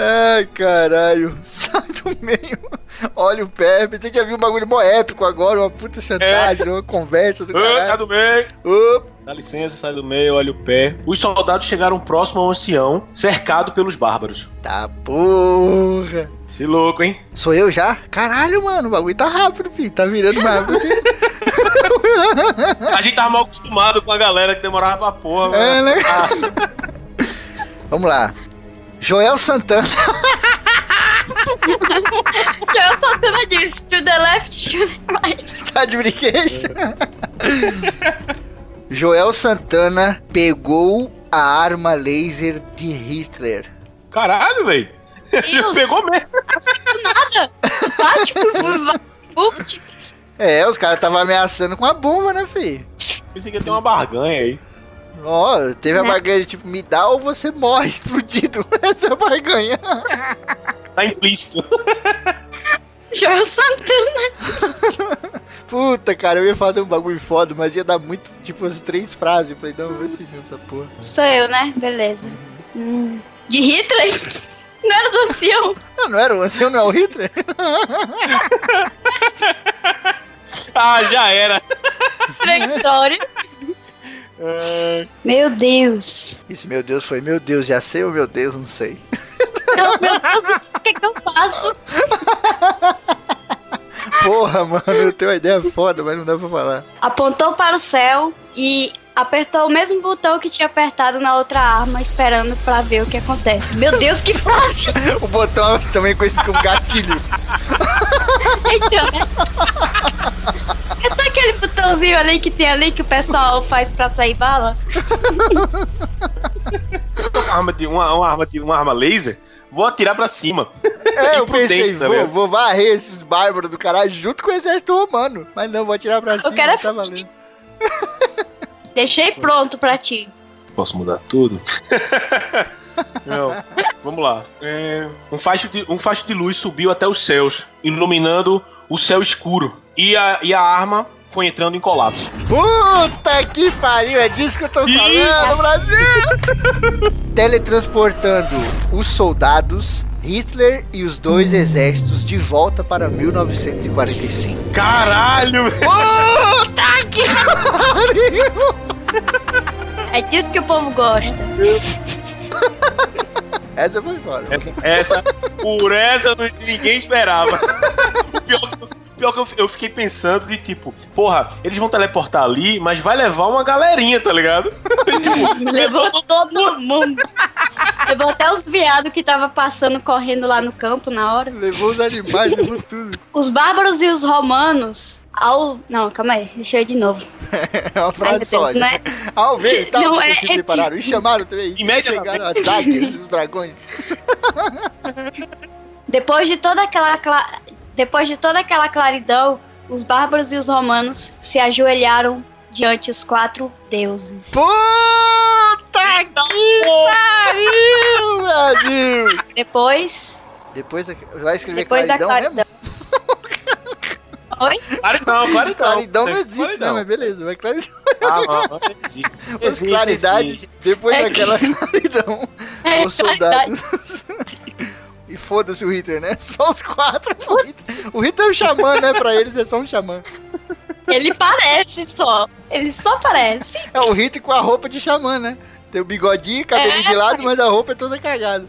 Speaker 3: Ai,
Speaker 2: caralho. Sai do meio. Olha o pé. Pensei que ia vir um bagulho mó épico agora. Uma puta chantagem, uma conversa do
Speaker 3: Ô, sai
Speaker 2: caralho.
Speaker 3: do meio.
Speaker 2: Opa.
Speaker 3: Dá licença, sai do meio, olha o pé. Os soldados chegaram próximo ao ancião, cercado pelos bárbaros.
Speaker 2: Tá porra.
Speaker 3: Se louco, hein?
Speaker 2: Sou eu já? Caralho, mano. O bagulho tá rápido, filho. Tá virando rápido.
Speaker 3: A gente tava mal acostumado com a galera que demorava pra porra.
Speaker 2: É,
Speaker 3: mano.
Speaker 2: né?
Speaker 3: Ah,
Speaker 2: Vamos lá. Joel Santana.
Speaker 4: Eu Santana disse: To the left, to the right.
Speaker 2: Tá de brinquedo? Joel Santana pegou a arma laser de Hitler.
Speaker 3: caralho, velho. Pegou mesmo.
Speaker 4: Do nada. Vai, tipo, vai. Put.
Speaker 2: É, os caras estavam ameaçando com a bomba, né, filho?
Speaker 3: Pensei que ia ter uma barganha aí.
Speaker 2: Ó, teve a
Speaker 4: Né?
Speaker 2: barganha, tipo, me dá ou você morre explodido. Essa é a barganha.
Speaker 3: Tá implícito.
Speaker 4: Joel Santana.
Speaker 2: Puta, cara, eu ia fazer um bagulho foda, mas ia dar muito, tipo, as três frases. Eu falei, não, vai ser mesmo essa porra.
Speaker 4: Sou eu, né? Beleza. Hum. De Hitler? Não era do ancião?
Speaker 2: Não, não era o ancião, não é o Hitler?
Speaker 3: Ah, já era.
Speaker 4: Frank Story.
Speaker 3: É,
Speaker 4: Meu Deus.
Speaker 2: Esse meu Deus foi, meu Deus, já sei ou meu Deus, não sei.
Speaker 4: Não, meu Deus o que, é que eu faço?
Speaker 2: Porra, mano, eu tenho uma ideia foda, mas não dá pra falar.
Speaker 4: Apontou para o céu e apertou o mesmo botão que tinha apertado na outra arma, esperando pra ver o que acontece. Meu Deus, que fácil!
Speaker 2: O botão é também conhecido como gatilho.
Speaker 4: Então, né? Aquele botãozinho ali que tem ali que o pessoal faz pra sair bala?
Speaker 3: uma arma de uma, uma arma de uma arma laser. Vou atirar pra cima.
Speaker 2: É, eu pensei,
Speaker 3: tá
Speaker 2: vou, vou varrer esses bárbaros do caralho junto com o exército romano. Mas não, vou atirar pra cima,
Speaker 4: quero
Speaker 2: tá valendo.
Speaker 4: Deixei pronto pra ti.
Speaker 3: Posso mudar tudo? Não. Vamos lá. É, um, facho de, um facho de luz subiu até os céus, iluminando o céu escuro. E a, e a arma foi entrando em colapso.
Speaker 2: Puta que pariu, é disso que eu tô falando, Brasil! Teletransportando os soldados, Hitler e os dois exércitos de volta para 1945.
Speaker 3: Caralho!
Speaker 2: Puta que pariu!
Speaker 4: É disso que o povo gosta.
Speaker 2: Essa foi foda.
Speaker 3: Essa, essa por essa ninguém esperava. O pior, pior que eu, eu fiquei pensando de tipo, porra, eles vão teleportar ali, mas vai levar uma galerinha, tá ligado? tipo,
Speaker 4: Levou todo mundo. Levou até os viados que tava passando correndo lá no campo na hora.
Speaker 2: Levou os animais, levou tudo.
Speaker 4: Os bárbaros e os romanos, ao. Não, calma aí, deixa eu ir de novo.
Speaker 2: É uma
Speaker 4: Ai,
Speaker 2: frase
Speaker 4: meu
Speaker 2: só.
Speaker 4: Deus, não
Speaker 2: né?
Speaker 4: é?
Speaker 2: Ao ver, tal,
Speaker 4: Não,
Speaker 2: que
Speaker 4: é-
Speaker 2: se
Speaker 4: é
Speaker 2: prepararam e chamaram também.
Speaker 3: Imediatamente.
Speaker 2: Chegaram as águias e os dragões.
Speaker 4: Depois de toda aquela. Depois de toda aquela claridão, os bárbaros e os romanos se ajoelharam diante os quatro deuses.
Speaker 2: Puta que pariu, Brasil!
Speaker 4: Depois.
Speaker 2: Depois da... vai escrever
Speaker 4: Depois da
Speaker 2: claridão mesmo?
Speaker 4: claridão. Oi?
Speaker 3: Claridão, claridão.
Speaker 2: Claridão não existe, né?
Speaker 3: Claridão.
Speaker 2: Mas beleza, vai claridão.
Speaker 3: Ah, não, não existe. Existe,
Speaker 2: claridade, depois
Speaker 4: É
Speaker 2: daquela claridão,
Speaker 4: É,
Speaker 2: os soldados. e foda-se o Hitler, né? Só os quatro. O Hitler, o Hitler é um xamã, né? Pra eles é só um xamã.
Speaker 4: Ele parece só. Ele só parece.
Speaker 2: É o Hitler com a roupa de xamã, né? Tem o bigodinho, cabelinho
Speaker 4: É.
Speaker 2: de lado, mas a roupa é toda cagada.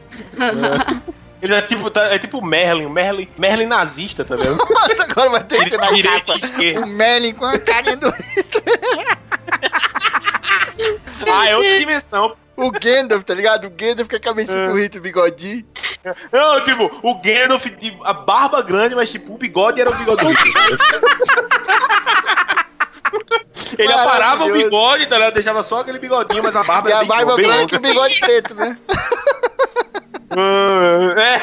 Speaker 3: Ele é tipo, tá- é tipo o Merlin, Merlin, Merlin nazista, tá vendo?
Speaker 2: Nossa, agora vai ter que ter na
Speaker 3: Direita
Speaker 2: capa o Merlin com a carinha do
Speaker 3: Ah, é outra dimensão.
Speaker 2: O Gandalf, tá ligado? O Gandalf com a cabecinha
Speaker 3: É.
Speaker 2: do Hitler, bigodinho.
Speaker 3: Não, tipo, o Gandalf, de- a barba grande, mas tipo, o bigode era o bigode. Ele aparava o bigode, tá ligado? Deixava só aquele bigodinho, mas a barba
Speaker 2: E
Speaker 3: era
Speaker 2: a barba
Speaker 3: bem
Speaker 2: branca e o bigode preto, né?
Speaker 3: É.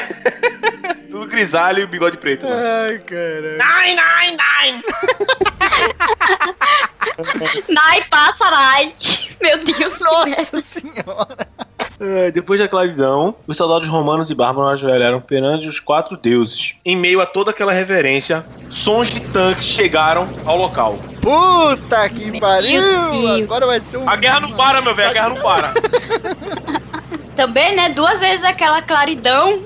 Speaker 3: Tudo grisalho e o bigode preto. né?
Speaker 2: Ai, caralho.
Speaker 3: Nine, nine, nine!
Speaker 4: Nai, passarai. Meu Deus.
Speaker 2: Nossa senhora.
Speaker 3: É, depois da claridão, os soldados romanos e bárbaros ajoelharam perante os quatro deuses. Em meio a toda aquela reverência, sons de tanques chegaram ao local.
Speaker 2: Puta que
Speaker 4: Meu
Speaker 2: pariu.
Speaker 4: Deus.
Speaker 2: Agora vai ser um...
Speaker 3: A guerra não para, meu velho, a guerra não para.
Speaker 4: Também, né? Duas vezes aquela claridão.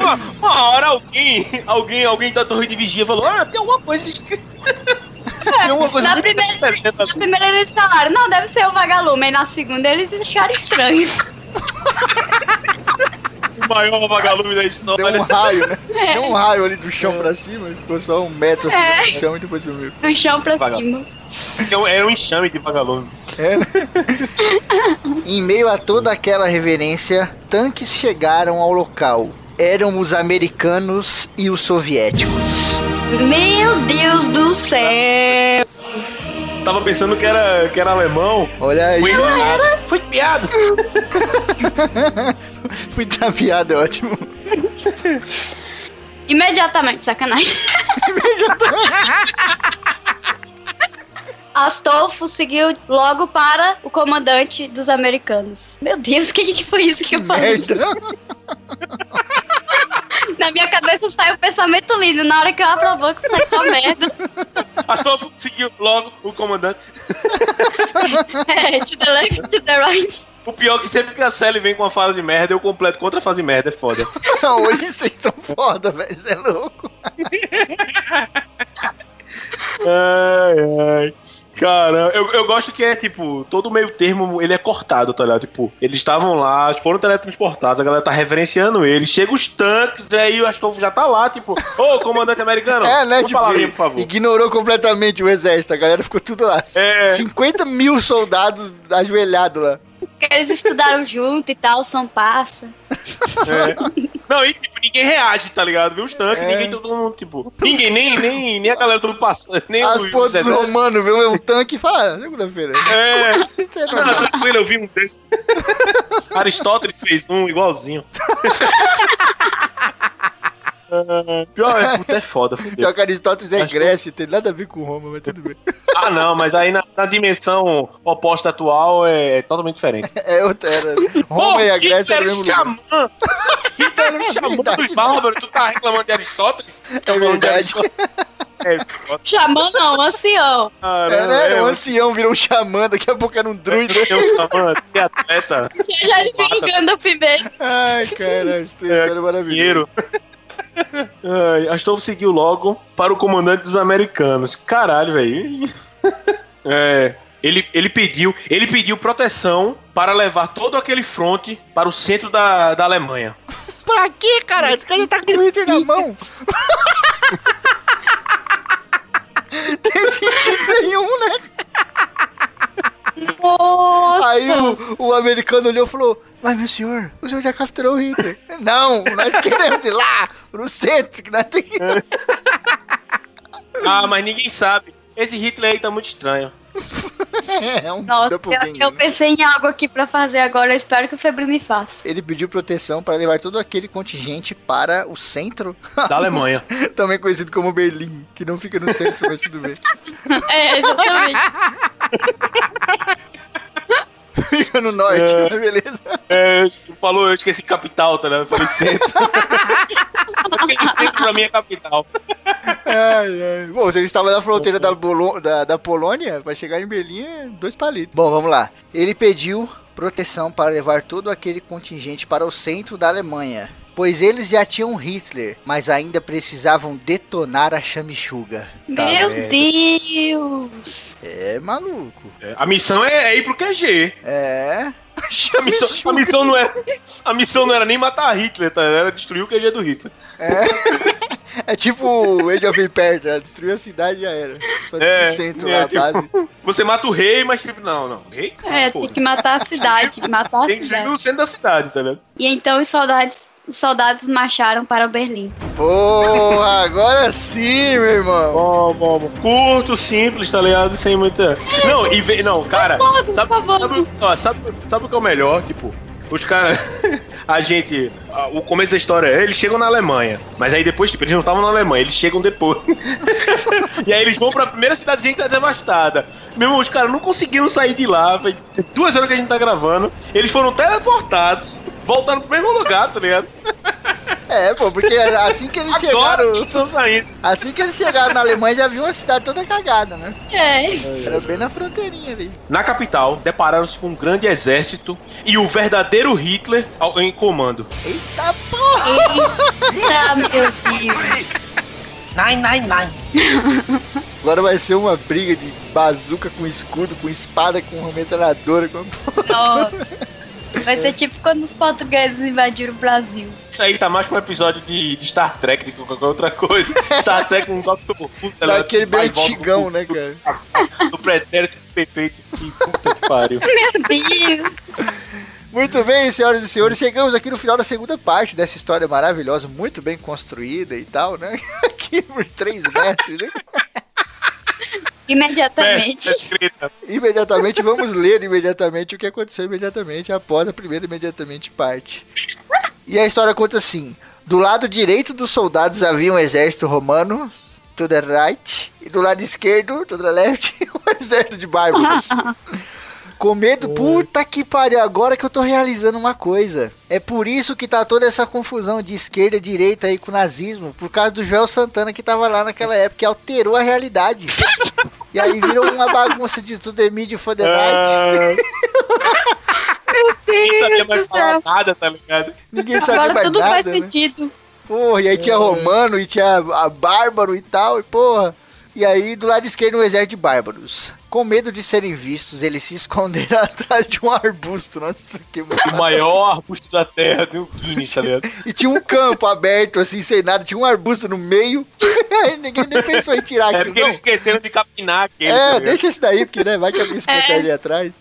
Speaker 3: Uma, uma hora alguém, alguém, alguém da torre de vigia falou: Ah, tem alguma coisa. De... coisa
Speaker 4: Na primeira, na
Speaker 3: ali."
Speaker 4: primeira eles falaram, não, deve ser o vagalume. Aí na segunda eles acharam estranho.
Speaker 3: O maior vagalume da
Speaker 2: Deu
Speaker 3: história.
Speaker 2: um raio, né? Deu um raio ali do chão pra cima, ficou só um metro assim
Speaker 4: É.
Speaker 2: do chão e depois sumiu.
Speaker 4: Do chão pra
Speaker 3: Vagalume.
Speaker 4: cima.
Speaker 3: Era um- Era um enxame de vagalume.
Speaker 2: É, né? em meio a toda aquela reverência, tanques chegaram ao local. Eram os americanos e os soviéticos.
Speaker 4: Meu Deus do céu.
Speaker 3: Tava pensando que era, que era alemão.
Speaker 2: Olha aí,
Speaker 3: Foi, foi piada.
Speaker 2: fui tapeado, é ótimo.
Speaker 4: Astolfo seguiu logo para o comandante dos americanos. Meu Deus, o que, que foi isso que, que eu falei? Merda. Na minha cabeça saiu o pensamento lindo. Na hora que eu abro a boca, sai só merda.
Speaker 3: Astolfo seguiu logo o comandante.
Speaker 4: é, to the left, to the right.
Speaker 3: O pior é que sempre que a Sally vem com uma fala de merda, eu completo com outra fase de merda, é foda.
Speaker 2: Hoje vocês estão foda, velho, você é louco.
Speaker 3: ai, ai. Cara, eu, eu gosto que é, tipo, todo meio termo, ele é cortado, tá ligado? Tipo, eles estavam lá, foram teletransportados, a galera tá reverenciando eles, chega os tanques, aí o Astolfo já tá lá, tipo, ô, comandante americano,
Speaker 2: é, né, tipo, por favor. ignorou completamente o exército, a galera ficou tudo lá. É. 50 mil soldados ajoelhados lá.
Speaker 4: Porque eles estudaram junto e tal, são passa.
Speaker 3: É. Não, e tipo, ninguém reage, tá ligado? Viu os tanques, é. ninguém, todo mundo, tipo. Ninguém, nem, nem, nem a galera do passando. Nem
Speaker 2: As pontes romanos vê um tanque e fala, ah, segunda-feira.
Speaker 3: É. Não, tranquilo, eu vi um desses. Aristóteles fez um igualzinho. Pior é, puta, é foda. Fudeu.
Speaker 2: Pior que Aristóteles é Grécia, que... tem nada a ver com Roma, mas tudo bem.
Speaker 3: Ah, não, mas aí na, na dimensão oposta atual é, é totalmente diferente.
Speaker 2: É, outra, era. Roma Pô, e a Grécia eram o mesmo
Speaker 3: xamã. Hitler era o xamã dos bárbaros, tu tá reclamando de Aristóteles?
Speaker 2: É verdade.
Speaker 4: É, xamã não, ancião.
Speaker 2: Ah, é, né? É, o ancião virou um xamã, daqui a pouco era um druida. É um xamã,
Speaker 4: que atleta. Já ele vira o Gandalf mesmo.
Speaker 2: Ai, cara, isso é, história é maravilhosa.
Speaker 3: Astolfo seguiu logo para o comandante dos americanos. Caralho, velho. É, ele, ele pediu ele pediu proteção para levar todo aquele fronte para o centro da, da Alemanha.
Speaker 2: pra quê, cara? Esse cara tá com o Hitler na mão. Tem sentido nenhum, né?
Speaker 4: Nossa.
Speaker 2: Aí o, o americano olhou e falou: Mas meu senhor, o senhor já capturou o Hitler. Não, nós queremos ir lá, no centro, que nós temos que.
Speaker 3: ah, mas ninguém sabe. Esse Hitler aí tá muito estranho.
Speaker 4: é um Nossa, eu, eu, pensei em algo aqui para fazer agora, eu espero que o Febrini faça.
Speaker 2: Ele pediu proteção para levar todo aquele contingente para o centro
Speaker 3: da Alemanha.
Speaker 2: Também conhecido como Berlim, que não fica no centro, mas tudo bem.
Speaker 4: É, exatamente.
Speaker 2: Fica no norte, é, beleza?
Speaker 3: É, falou, eu esqueci capital, tá ligado? Eu falei centro. eu centro pra mim é capital.
Speaker 2: Ai, ai. Bom, se ele estava na fronteira da, Bolo da, da Polônia, vai chegar em Berlim é dois palitos. Bom, vamos lá. Ele pediu proteção para levar todo aquele contingente para o centro da Alemanha pois eles já tinham Hitler, mas ainda precisavam detonar a chamichuga.
Speaker 4: Tá Meu Deus!
Speaker 2: É maluco.
Speaker 3: É, a missão é, é, ir pro QG.
Speaker 2: É.
Speaker 3: A missão, a missão, não era, a missão não era nem matar Hitler, tá? Era destruir o QG do Hitler.
Speaker 2: É. É tipo o Age of Empires, né? destruiu a cidade e já era. Só é, o centro é, lá, tipo, base.
Speaker 3: Você mata o rei, mas tipo, não, não. Rei?
Speaker 4: É, tem que matar a cidade. Matar a
Speaker 3: tem que destruir o centro da cidade, tá vendo?
Speaker 4: E então os soldados os soldados marcharam para Berlim.
Speaker 2: Porra, agora sim, meu irmão.
Speaker 3: Bom, bom, bom. Curto, simples, tá ligado? Sem muita. Não, e não, cara. Sabe, sabe, ó, sabe, sabe o que é o melhor? Tipo, os caras. a gente. o começo da história é, eles chegam na Alemanha. Mas aí depois, tipo, eles não estavam na Alemanha, eles chegam depois. e aí eles vão pra primeira cidadezinha que tá devastada. Meu irmão, os caras não conseguiram sair de lá. Foi duas horas que a gente tá gravando. Eles foram teleportados voltaram pro mesmo lugar, tá ligado?
Speaker 2: É, pô, porque assim que eles
Speaker 3: Agora
Speaker 2: chegaram.
Speaker 3: Estão saindo.
Speaker 2: Assim que eles chegaram na Alemanha, já viu uma cidade toda cagada, né?
Speaker 4: É.
Speaker 2: Era bem na fronteirinha ali.
Speaker 3: Na capital, depararam-se com um grande exército e o verdadeiro Hitler em comando.
Speaker 2: Eita porra!
Speaker 4: Eita, meu Deus!
Speaker 3: Nine, nine, nine.
Speaker 2: Agora vai ser uma briga de bazuca com escudo, com espada, com metralhadora, com.
Speaker 4: Nossa. Vai ser tipo quando os portugueses invadiram o Brasil.
Speaker 3: Isso aí tá mais pra um episódio de, de Star Trek do que qualquer outra coisa. Star Trek um Doctor Who.
Speaker 2: Daquele bem antigão, né, cara?
Speaker 3: Do pretérito perfeito. Que puta que pariu.
Speaker 4: Meu Deus.
Speaker 2: Muito bem, senhoras e senhores, chegamos aqui no final da segunda parte dessa história maravilhosa, muito bem construída e tal, né? Aqui por três mestres, hein?
Speaker 4: Imediatamente.
Speaker 2: imediatamente, vamos ler imediatamente o que aconteceu imediatamente após a primeira imediatamente parte. E a história conta assim: do lado direito dos soldados havia um exército romano, to the right, e do lado esquerdo, to the left, um exército de bárbaros. Com medo, puta que pariu, agora que eu tô realizando uma coisa. É por isso que tá toda essa confusão de esquerda e direita aí com o nazismo, por causa do Joel Santana que tava lá naquela época, que alterou a realidade. e aí virou uma bagunça de tudo é mídia for the night.
Speaker 3: Ninguém sabia mais falar
Speaker 4: céu.
Speaker 3: nada, tá ligado?
Speaker 2: Ninguém sabia
Speaker 4: Agora
Speaker 2: mais
Speaker 4: tudo
Speaker 2: nada,
Speaker 4: faz
Speaker 2: né?
Speaker 4: sentido.
Speaker 2: Porra, e aí tinha romano e tinha a bárbaro e tal, e porra. E aí do lado esquerdo um exército de bárbaros. Com medo de serem vistos, eles se esconderam atrás de um arbusto. Nossa, que
Speaker 3: O maior arbusto da terra, deu Guinness, tá ligado?
Speaker 2: E tinha um campo aberto, assim, sem nada, tinha um arbusto no meio. Ninguém nem pensou em tirar
Speaker 3: É
Speaker 2: aquilo.
Speaker 3: porque
Speaker 2: não.
Speaker 3: eles esqueceram de capinar aquele. tá
Speaker 2: É,
Speaker 3: ligado?
Speaker 2: deixa esse daí, porque né, vai que alguém se
Speaker 4: É.
Speaker 2: ali atrás.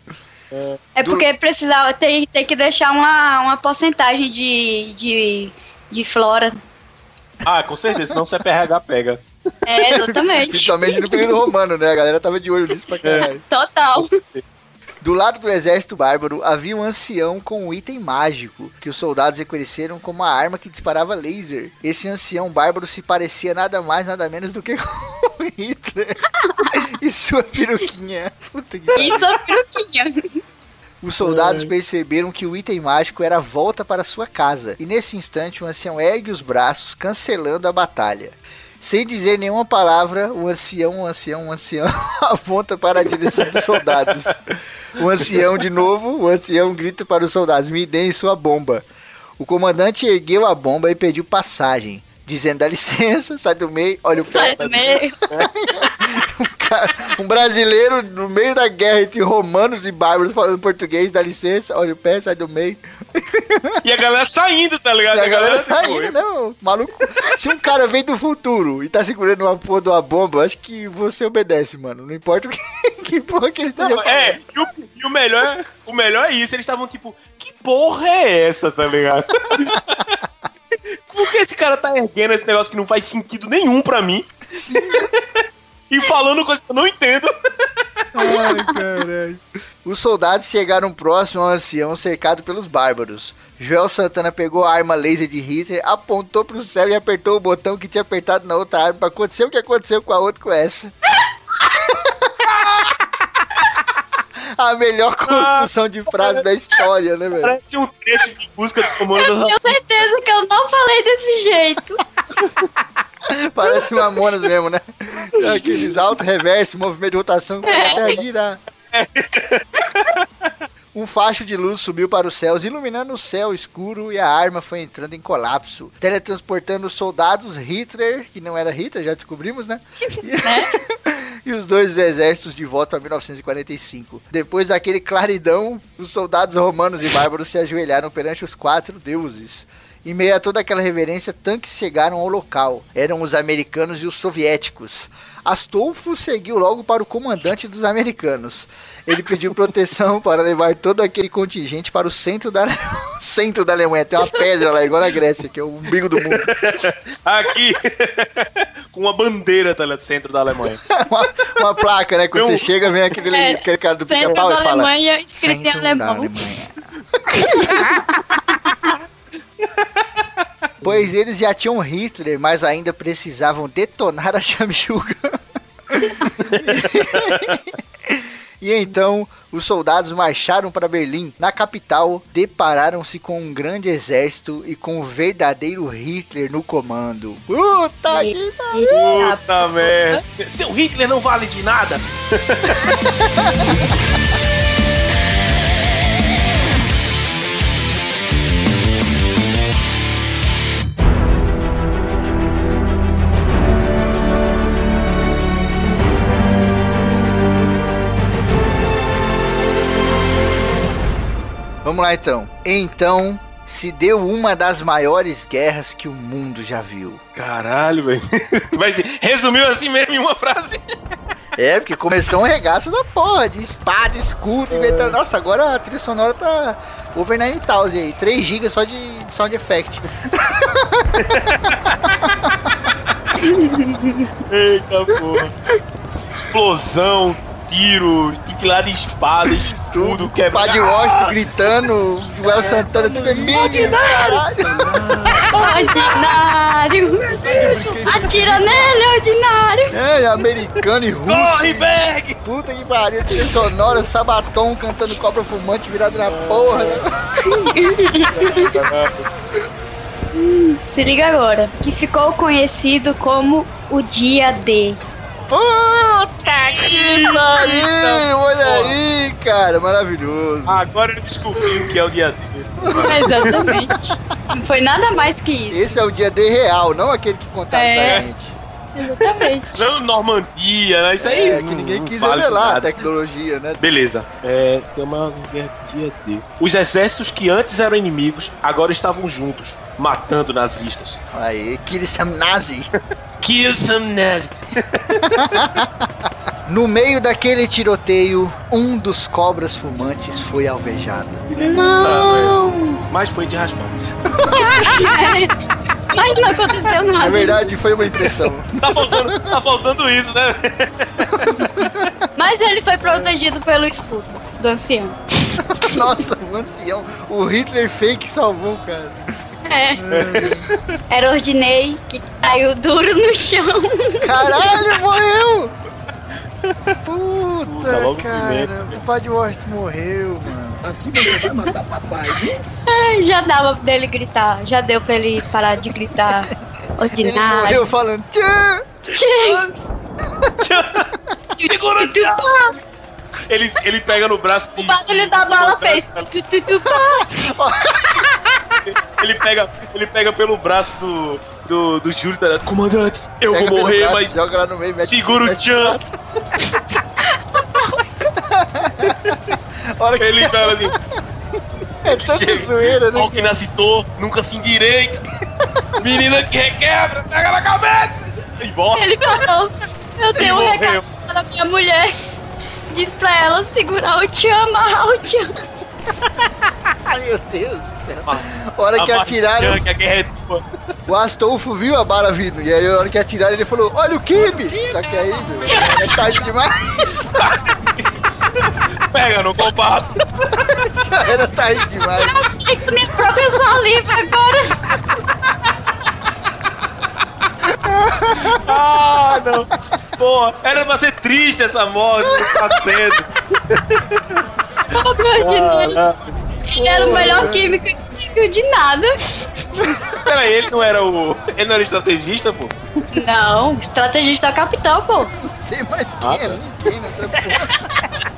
Speaker 4: É porque precisava, tem, tem que deixar uma, uma porcentagem de, de, de flora.
Speaker 3: Ah, com certeza, senão o CPRH pega.
Speaker 4: É, exatamente.
Speaker 2: Principalmente no período romano, né? A galera tava de olho nisso pra caralho.
Speaker 4: Total.
Speaker 2: Do lado do exército bárbaro havia um ancião com um item mágico, que os soldados reconheceram como a arma que disparava laser. Esse ancião bárbaro se parecia nada mais, nada menos do que com Hitler e sua peruquinha. Puta que.
Speaker 4: Isso é peruquinha.
Speaker 2: Os soldados perceberam que o item mágico era a volta para sua casa, e nesse instante o ancião ergue os braços, cancelando a batalha. Sem dizer nenhuma palavra, o ancião, o ancião, o ancião aponta para a direção dos soldados. O ancião, de novo, o ancião grita para os soldados: Me deem sua bomba. O comandante ergueu a bomba e pediu passagem, dizendo: Dá licença, sai do meio, olha o pé.
Speaker 4: Sai do meio.
Speaker 2: Cara, um brasileiro no meio da guerra entre romanos e bárbaros falando português, dá licença, olha o pé, sai do meio.
Speaker 3: E a galera saindo, tá ligado?
Speaker 2: E a galera
Speaker 3: tipo,
Speaker 2: saindo, né, meu? Maluco. Se um cara vem do futuro e tá segurando uma porra de uma bomba, eu acho que você obedece, mano. Não importa o que, que porra que ele esteja
Speaker 3: Não, é, e o, e o melhor, o melhor é isso, eles estavam tipo, que porra é essa, tá ligado? Por que esse cara tá erguendo esse negócio que não faz sentido nenhum pra mim? e falando coisa que eu não entendo.
Speaker 2: Ai, caralho. Os soldados chegaram próximo ao ancião cercado pelos bárbaros. Joel Santana pegou a arma laser de Hitler, apontou pro céu e apertou o botão que tinha apertado na outra arma pra acontecer o que aconteceu com a outra com essa. A melhor construção de frase da história, né, velho?
Speaker 3: Parece um trecho de busca do comando
Speaker 4: Eu tenho certeza que eu não falei desse jeito.
Speaker 2: Parece Mamonas mesmo, né? Aqueles alto, reverso, movimento de rotação que vai até girar. Um facho de luz subiu para os céus, iluminando o céu escuro e a arma foi entrando em colapso, teletransportando os soldados Hitler, que não era Hitler, já descobrimos, né? E, e os dois exércitos de volta para 1945. Depois daquele claridão, os soldados romanos e bárbaros se ajoelharam perante os quatro deuses. Em meio a toda aquela reverência, tanques chegaram ao local. Eram os americanos e os soviéticos. Astolfo seguiu logo para o comandante dos americanos. Ele pediu proteção para levar todo aquele contingente para o centro da, centro da Alemanha. Tem uma pedra lá, igual na Grécia, que é o umbigo do mundo.
Speaker 3: Aqui, com uma bandeira, tá ligado? Centro da Alemanha.
Speaker 2: Uma, uma placa, né? Quando
Speaker 3: Meu-
Speaker 2: você chega, vem aquele,
Speaker 4: É,
Speaker 2: aquele cara do pica-pau e fala...
Speaker 4: Alemanha, escrito em
Speaker 2: Centro da
Speaker 4: alemão.
Speaker 2: Pois eles já tinham Hitler, mas ainda precisavam detonar a chamichuga. E então, os soldados marcharam para Berlim. Na capital, depararam-se com um grande exército e com o verdadeiro Hitler no comando. Puta que
Speaker 3: Puta merda. Seu Hitler não vale de nada.
Speaker 2: Vamos lá então. Então, se deu uma das maiores guerras que o mundo já viu.
Speaker 3: Caralho, velho. Mas resumiu assim mesmo em uma frase.
Speaker 2: É, porque começou um regaço da porra, de espada, escudo, inventando. Nossa, agora a trilha sonora tá over 9000 aí, 3 GB só de sound effect.
Speaker 3: Eita porra. Explosão, tiro, tinha de espadas. tudo,
Speaker 2: O
Speaker 3: quebra.
Speaker 2: Padre Washington gritando, Joel Santana, tudo é mídia, caralho.
Speaker 4: Ordinário! Atira nele, ordinário!
Speaker 2: É, americano e russo.
Speaker 3: Corre, Berg!
Speaker 2: Puta que pariu, trilha sonora, Sabaton cantando cobra fumante virado na porra.
Speaker 4: Se liga agora. Que ficou conhecido como o Dia D.
Speaker 2: Puta que pariu, olha aí, cara, maravilhoso.
Speaker 3: Agora eu descobri o que é o dia dele.
Speaker 4: Exatamente. Não foi nada mais que isso.
Speaker 2: Esse é o dia D real, não aquele que contaram
Speaker 4: É.
Speaker 2: pra gente.
Speaker 4: Exatamente.
Speaker 3: Não Normandia, né? Isso aí.
Speaker 2: É, que ninguém
Speaker 3: não
Speaker 2: quis
Speaker 3: vale
Speaker 2: revelar a tecnologia, né?
Speaker 3: Beleza. É, tem uma guerra dia D. Os exércitos que antes eram inimigos agora estavam juntos, matando nazistas.
Speaker 2: Aí, kill some nazi.
Speaker 3: Kill some nazis.
Speaker 2: No meio daquele tiroteio, um dos cobras fumantes foi alvejado.
Speaker 4: Não!
Speaker 3: Mas foi de raspão.
Speaker 4: Mas não aconteceu nada.
Speaker 2: Na verdade, foi uma impressão.
Speaker 3: Tá faltando, tá faltando isso, né?
Speaker 4: Mas ele foi protegido pelo escudo do ancião.
Speaker 2: Nossa, o ancião, o Hitler fake salvou cara.
Speaker 4: É. Era Ordinei que caiu duro no chão.
Speaker 2: Caralho, morreu!
Speaker 3: Puta,
Speaker 2: Puta,
Speaker 3: logo
Speaker 2: cara, o Padre Washington morreu, mano.
Speaker 6: Assim você vai matar papai, viu?
Speaker 4: Ai, já dava dele gritar. Já deu pra ele parar de gritar.
Speaker 2: Ele
Speaker 4: Ordinário.
Speaker 2: morreu falando tchan!
Speaker 3: Segura o ele, ele pega no braço
Speaker 4: O barulho da bala fez.
Speaker 3: Ele pega, ele pega pelo braço do, do, do Júlio, tá ligado? Comandante, eu
Speaker 2: Pega
Speaker 3: vou morrer,
Speaker 2: braço,
Speaker 3: mas
Speaker 2: Joga lá no meio, mete,
Speaker 3: segura o tchan.
Speaker 2: braço. Hora que
Speaker 3: Ele fala assim,
Speaker 2: é tanta zoeira, né?
Speaker 3: pau que nasce torto, nunca se endireita. Menina que requebra, pega na cabeça. E volta.
Speaker 4: Ele falou: Eu tenho um recado para minha mulher. Diz pra ela segurar o tchan, amarrar o tchan.
Speaker 2: Meu Deus do céu. Hora que
Speaker 3: A
Speaker 2: atiraram,
Speaker 3: Bastian, que a guerra é
Speaker 2: o Astolfo viu a bala vindo. E aí, a hora que atiraram, ele falou: Olha o Kibe! Só que aí, meu, é tarde demais.
Speaker 3: Pega no compasso.
Speaker 2: Já era tarde demais.
Speaker 4: Tem que minha própria saliva agora.
Speaker 3: Ah, não. Pô, era pra ser triste essa morte, tá sendo.
Speaker 4: Pobre Ordinei. Ele era o melhor químico de nada.
Speaker 3: Peraí, ele não era o. Ele não era estrategista, pô?
Speaker 4: Não, estrategista é o capitão, pô.
Speaker 2: Não sei mais quem
Speaker 3: Ah,
Speaker 2: era, ninguém nessa porra.
Speaker 3: Pô,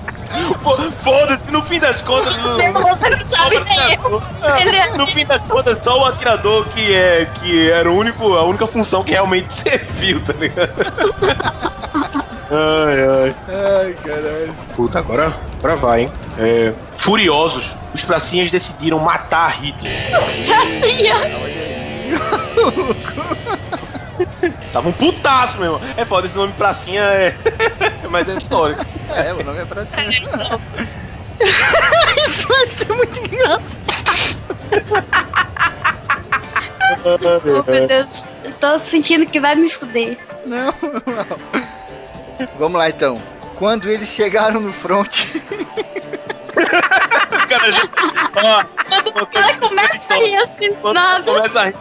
Speaker 3: Foda-se, no fim das contas. No,
Speaker 4: Você não sabe nem eu. Ele é-
Speaker 3: No fim das contas, só o atirador que, é, que era o único, a única função que realmente serviu, tá ligado? Ai, ai.
Speaker 2: Ai, caralho.
Speaker 3: Puta, agora, agora vai, hein? É, furiosos, os pracinhas decidiram matar Hitler.
Speaker 4: Pracinha.
Speaker 3: Tava um putaço, meu irmão. É foda, esse nome pracinha é. Mas é histórico.
Speaker 2: É, o nome é pra cima. Isso vai ser muito engraçado.
Speaker 4: Oh, meu Deus, eu tô sentindo que vai me fuder.
Speaker 2: Não, não. Vamos lá então. Quando eles chegaram no front,
Speaker 3: Os caras já. Ó,
Speaker 4: O cara começa a rir assim, nada.
Speaker 3: começa a rir.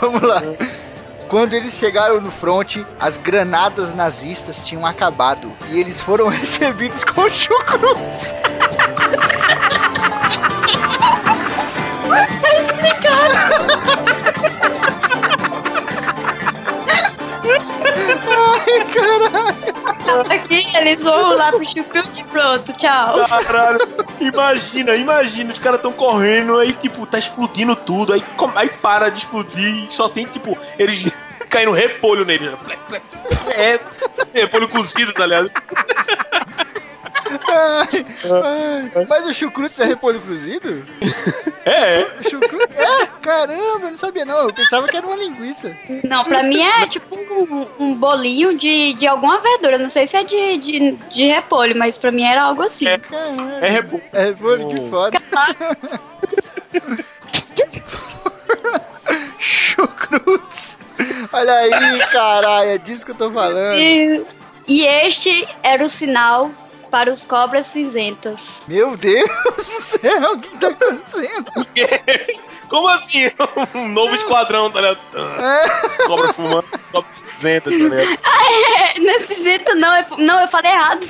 Speaker 2: vamos lá. Quando eles chegaram no front, as granadas nazistas tinham acabado e eles foram recebidos com chucrutes. Ai, caralho.
Speaker 4: Aqui eles vão lá pro chucrute e pronto, tchau.
Speaker 3: Caralho, imagina, imagina, os caras tão correndo, aí tipo, tá explodindo tudo, aí, com- aí para de explodir e só tem, tipo, eles caindo repolho neles. né? É, repolho cozido, tá ligado?
Speaker 2: Ai, ai. Mas o chucrutes é repolho cozido?
Speaker 3: É.
Speaker 2: Chucrute? É, caramba, eu não sabia não. Eu pensava que era uma linguiça.
Speaker 4: Não, pra mim é tipo um, um bolinho de, de alguma verdura. Não sei se é de, de, de repolho, mas pra mim era algo assim.
Speaker 3: É.
Speaker 2: Caramba.
Speaker 3: É repolho.
Speaker 2: É repolho, que
Speaker 3: Oh.
Speaker 2: foda. Chucrutes. Olha aí, caralho, é disso que eu tô falando.
Speaker 4: E, e este era o sinal para os cobras cinzentas.
Speaker 2: Meu Deus do céu, o que tá acontecendo?
Speaker 3: Como assim? Um novo esquadrão, tá ligado?
Speaker 2: É.
Speaker 3: Cobra fumando, cobra cinzenta, tá ligado?
Speaker 4: É, não é cinzento não, é, não, eu falei errado.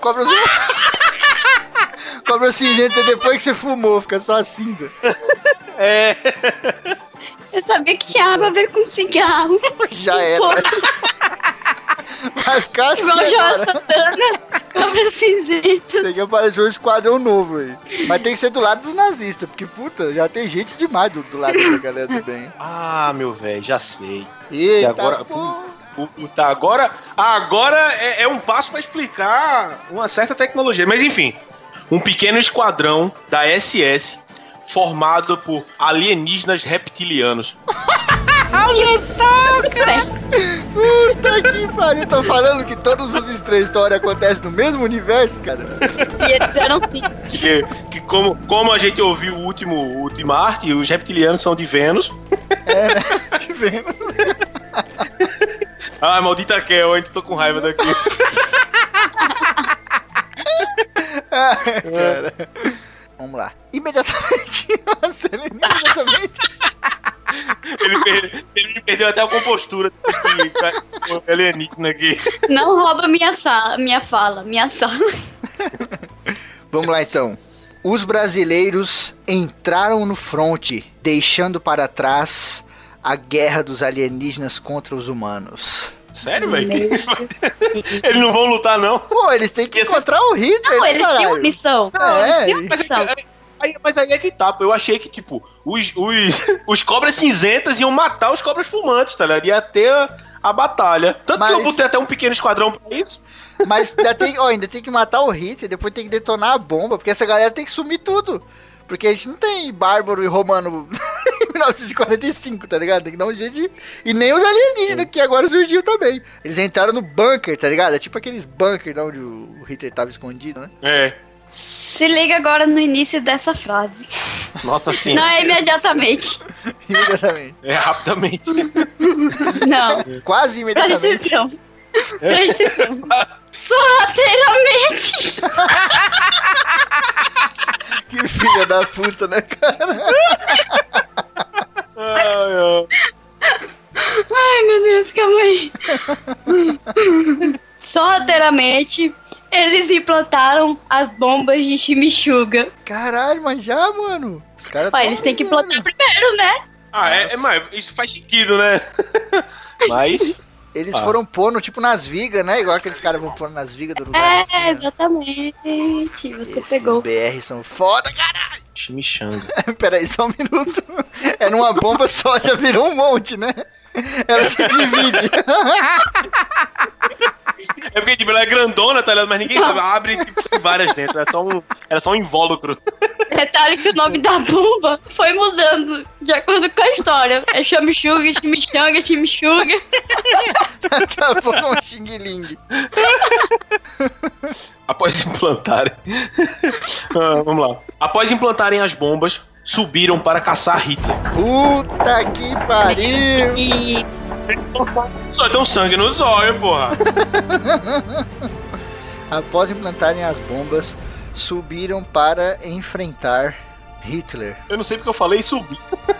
Speaker 2: Cobra Cobra cinzenta depois que você fumou, fica só a cinza.
Speaker 3: É.
Speaker 4: Eu sabia que tinha água a ver com cigarro.
Speaker 2: Já era. Vai ficar assim
Speaker 4: Igual João. Santana, cobra cinzenta.
Speaker 2: Tem que aparecer um esquadrão novo aí. Mas tem que ser do lado dos nazistas, porque, puta, já tem gente demais do, do lado da galera do bem.
Speaker 3: Ah, meu velho, já sei.
Speaker 2: Eita,
Speaker 3: agora-
Speaker 2: pô.
Speaker 3: Puta, agora, agora é, é um passo pra explicar uma certa tecnologia. Mas enfim, um pequeno esquadrão da SS formado por alienígenas reptilianos.
Speaker 2: Puta que pariu, tô falando que todos os estranhos histórias acontecem no mesmo universo, cara.
Speaker 4: E eles eram sim.
Speaker 3: Que, que como, como a gente ouviu o último Ultimarte, os reptilianos são de Vênus.
Speaker 2: É, né? Te vendo.
Speaker 3: Ah, maldita Kel, ainda tô com raiva daqui.
Speaker 2: Ai, cara. Vamos lá. Imediatamente. Nossa, ele imediatamente.
Speaker 3: Ele, per- ele perdeu até a compostura alienígena aqui.
Speaker 4: Não rouba minha, sala, minha fala, minha sala.
Speaker 2: Vamos lá então. Os brasileiros entraram no fronte, deixando para trás a guerra dos alienígenas contra os humanos.
Speaker 3: Sério, velho? Eles não vão lutar, não.
Speaker 2: Pô, eles têm que
Speaker 3: Esse-
Speaker 2: encontrar o Hitler,
Speaker 4: Não, eles têm
Speaker 2: caralho.
Speaker 4: uma missão.
Speaker 2: É,
Speaker 4: eles têm uma
Speaker 3: Mas,
Speaker 4: missão.
Speaker 3: aí- aí- mas aí é que tá, pô. Eu achei que, tipo, os, os, os cobras cinzentas iam matar os cobras fumantes, tá ligado? Ia ter a, a batalha. Tanto que
Speaker 2: Mas-
Speaker 3: eu botei até um pequeno esquadrão pra isso.
Speaker 2: Mas ainda tem, ó, ainda tem que matar o Hitler, depois tem que detonar a bomba, porque essa galera tem que sumir tudo. Porque a gente não tem bárbaro e romano em 1945, tá ligado? Tem que dar um jeito de... E nem os alienígenas, que agora surgiu também. Eles entraram no bunker, tá ligado? É tipo aqueles bunker de onde o Hitler tava escondido, né?
Speaker 3: É.
Speaker 4: Se liga agora no início dessa frase.
Speaker 3: Nossa senhora.
Speaker 4: Não é imediatamente.
Speaker 2: Imediatamente.
Speaker 3: É rapidamente.
Speaker 4: Não.
Speaker 2: Quase imediatamente.
Speaker 4: Presta atenção. Sorrateiramente.
Speaker 2: Que filha da puta, né, cara?
Speaker 3: Ai,
Speaker 4: meu Deus, calma aí. Sorrateiramente, eles implantaram as bombas de chimichurga.
Speaker 2: Caralho, mas já, mano. Os caras
Speaker 4: eles têm que implantar primeiro, né?
Speaker 3: Ah, é, é, mas isso faz sentido, né? Mas.
Speaker 2: Eles
Speaker 3: Ah.
Speaker 2: foram pondo, tipo, nas vigas, né? Igual aqueles caras vão pondo nas vigas do lugar. assim,
Speaker 4: É,
Speaker 2: né?
Speaker 4: exatamente. Você
Speaker 2: Esses
Speaker 4: pegou.
Speaker 2: BR são foda, cara.
Speaker 3: Chimichanga.
Speaker 2: Peraí, só um minuto. É numa bomba só, já virou um monte, né? Ela se divide.
Speaker 3: É porque tipo, ela é grandona, tá ligado? Mas ninguém sabe. Ela abre tipo, tem várias dentro. Era só um, era só um invólucro.
Speaker 4: Detalhe que o nome da bomba foi mudando de acordo com a história. É chamichuga, chimichanga, chimichuga.
Speaker 2: Daqui a pouco é um xing-ling.
Speaker 3: Após implantarem. Ah, vamos lá. Após implantarem as bombas, subiram para caçar Hitler.
Speaker 2: Puta que pariu.
Speaker 3: Só tem um sangue nos olhos, porra.
Speaker 2: Após implantarem as bombas, subiram para enfrentar Hitler.
Speaker 3: Eu não sei porque eu falei subir.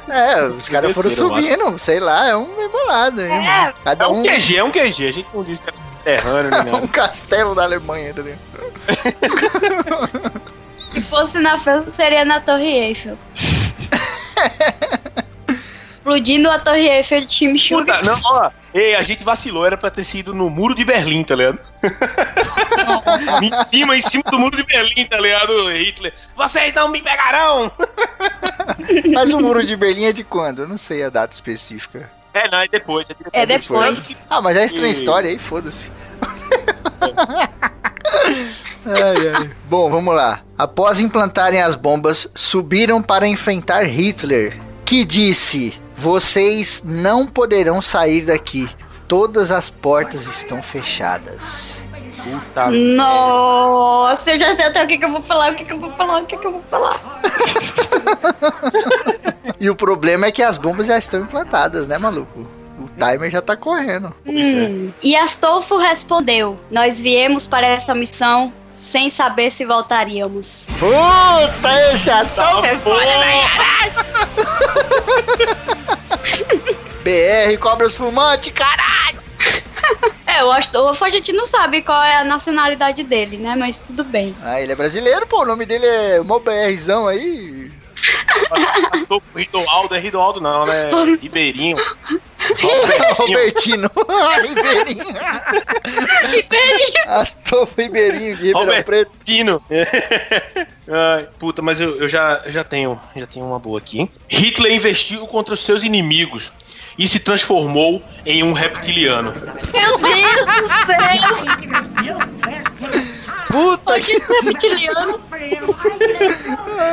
Speaker 2: É, os caras foram subindo, sei lá, é um embolado, hein?
Speaker 4: É,
Speaker 2: Cada
Speaker 3: É um
Speaker 2: um
Speaker 3: QG, é um QG. A gente não disse que era subterrâneo nem
Speaker 2: um
Speaker 3: nada.
Speaker 2: castelo da Alemanha, tá ligado?
Speaker 4: se fosse na França, seria na Torre Eiffel. Explodindo a Torre Eiffel de chimichuga.
Speaker 3: Puta, não, ó. Ei, a gente vacilou, era pra ter sido no muro de Berlim, tá ligado? em cima, em cima do muro de Berlim, tá ligado? Hitler. Vocês não me pegarão!
Speaker 2: Mas o muro de Berlim é de quando? Eu não sei a data específica.
Speaker 3: É, não, é depois.
Speaker 4: É depois.
Speaker 2: Ah, mas é estranha
Speaker 3: E-
Speaker 2: história aí, foda-se. ai, ai. Bom, vamos lá. Após implantarem as bombas, subiram para enfrentar Hitler, que disse: Vocês não poderão sair daqui. Todas as portas estão fechadas.
Speaker 3: Puta
Speaker 4: Nossa, eu já sei até o que, que eu vou falar, o que, que eu vou falar, o que, que eu vou falar.
Speaker 2: E o problema é que as bombas já estão implantadas, né, maluco? O timer já tá correndo.
Speaker 4: Hum. E Astolfo respondeu: Nós viemos para essa missão sem saber se voltaríamos.
Speaker 2: Puta, esse é foda, BR, cobras fumantes, caralho!
Speaker 4: É, o Astolfo a gente não sabe qual é a nacionalidade dele, né? Mas tudo bem.
Speaker 2: Ah, ele é brasileiro, pô. O nome dele é mó BRzão aí.
Speaker 3: Ridoaldo, é Ridoaldo não, né? Ribeirinho.
Speaker 2: Robertino. Ribeirinho.
Speaker 4: Ribeirinho.
Speaker 2: Astolfo Ribeirinho de Ribeirão Preto.
Speaker 3: Robertino. Ai, puta, mas eu, eu já, já tenho já tenho uma boa aqui. hein? Hitler investiu contra os seus inimigos e se transformou em um reptiliano.
Speaker 4: Meu Deus do céu!
Speaker 2: Puta que...
Speaker 4: isso é reptiliano.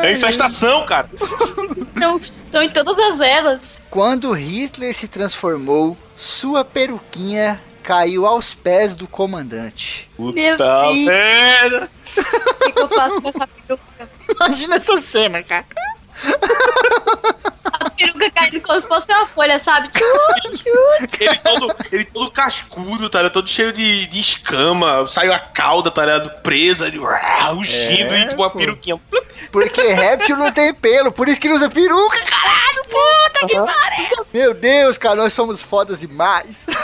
Speaker 3: É infestação, cara.
Speaker 4: Estão, estão em todas as eras.
Speaker 2: Quando Hitler se transformou, sua peruquinha caiu aos pés do comandante.
Speaker 4: Meu
Speaker 3: Puta merda.
Speaker 4: O que, que eu faço com essa peruca?
Speaker 2: Imagina essa cena, cara.
Speaker 4: A peruca caindo como se fosse uma folha, sabe? Tchu, tchu.
Speaker 3: Ele todo, ele todo cascudo, tá ligado? Todo cheio de, de escama. Saiu a cauda, tá ligado? Presa, rugindo
Speaker 2: É,
Speaker 3: e tipo uma
Speaker 2: pô.
Speaker 3: peruquinha.
Speaker 2: Porque réptil não tem pelo, por isso que ele usa peruca, caralho, puta que pariu. Meu Deus, cara, nós somos fodas demais.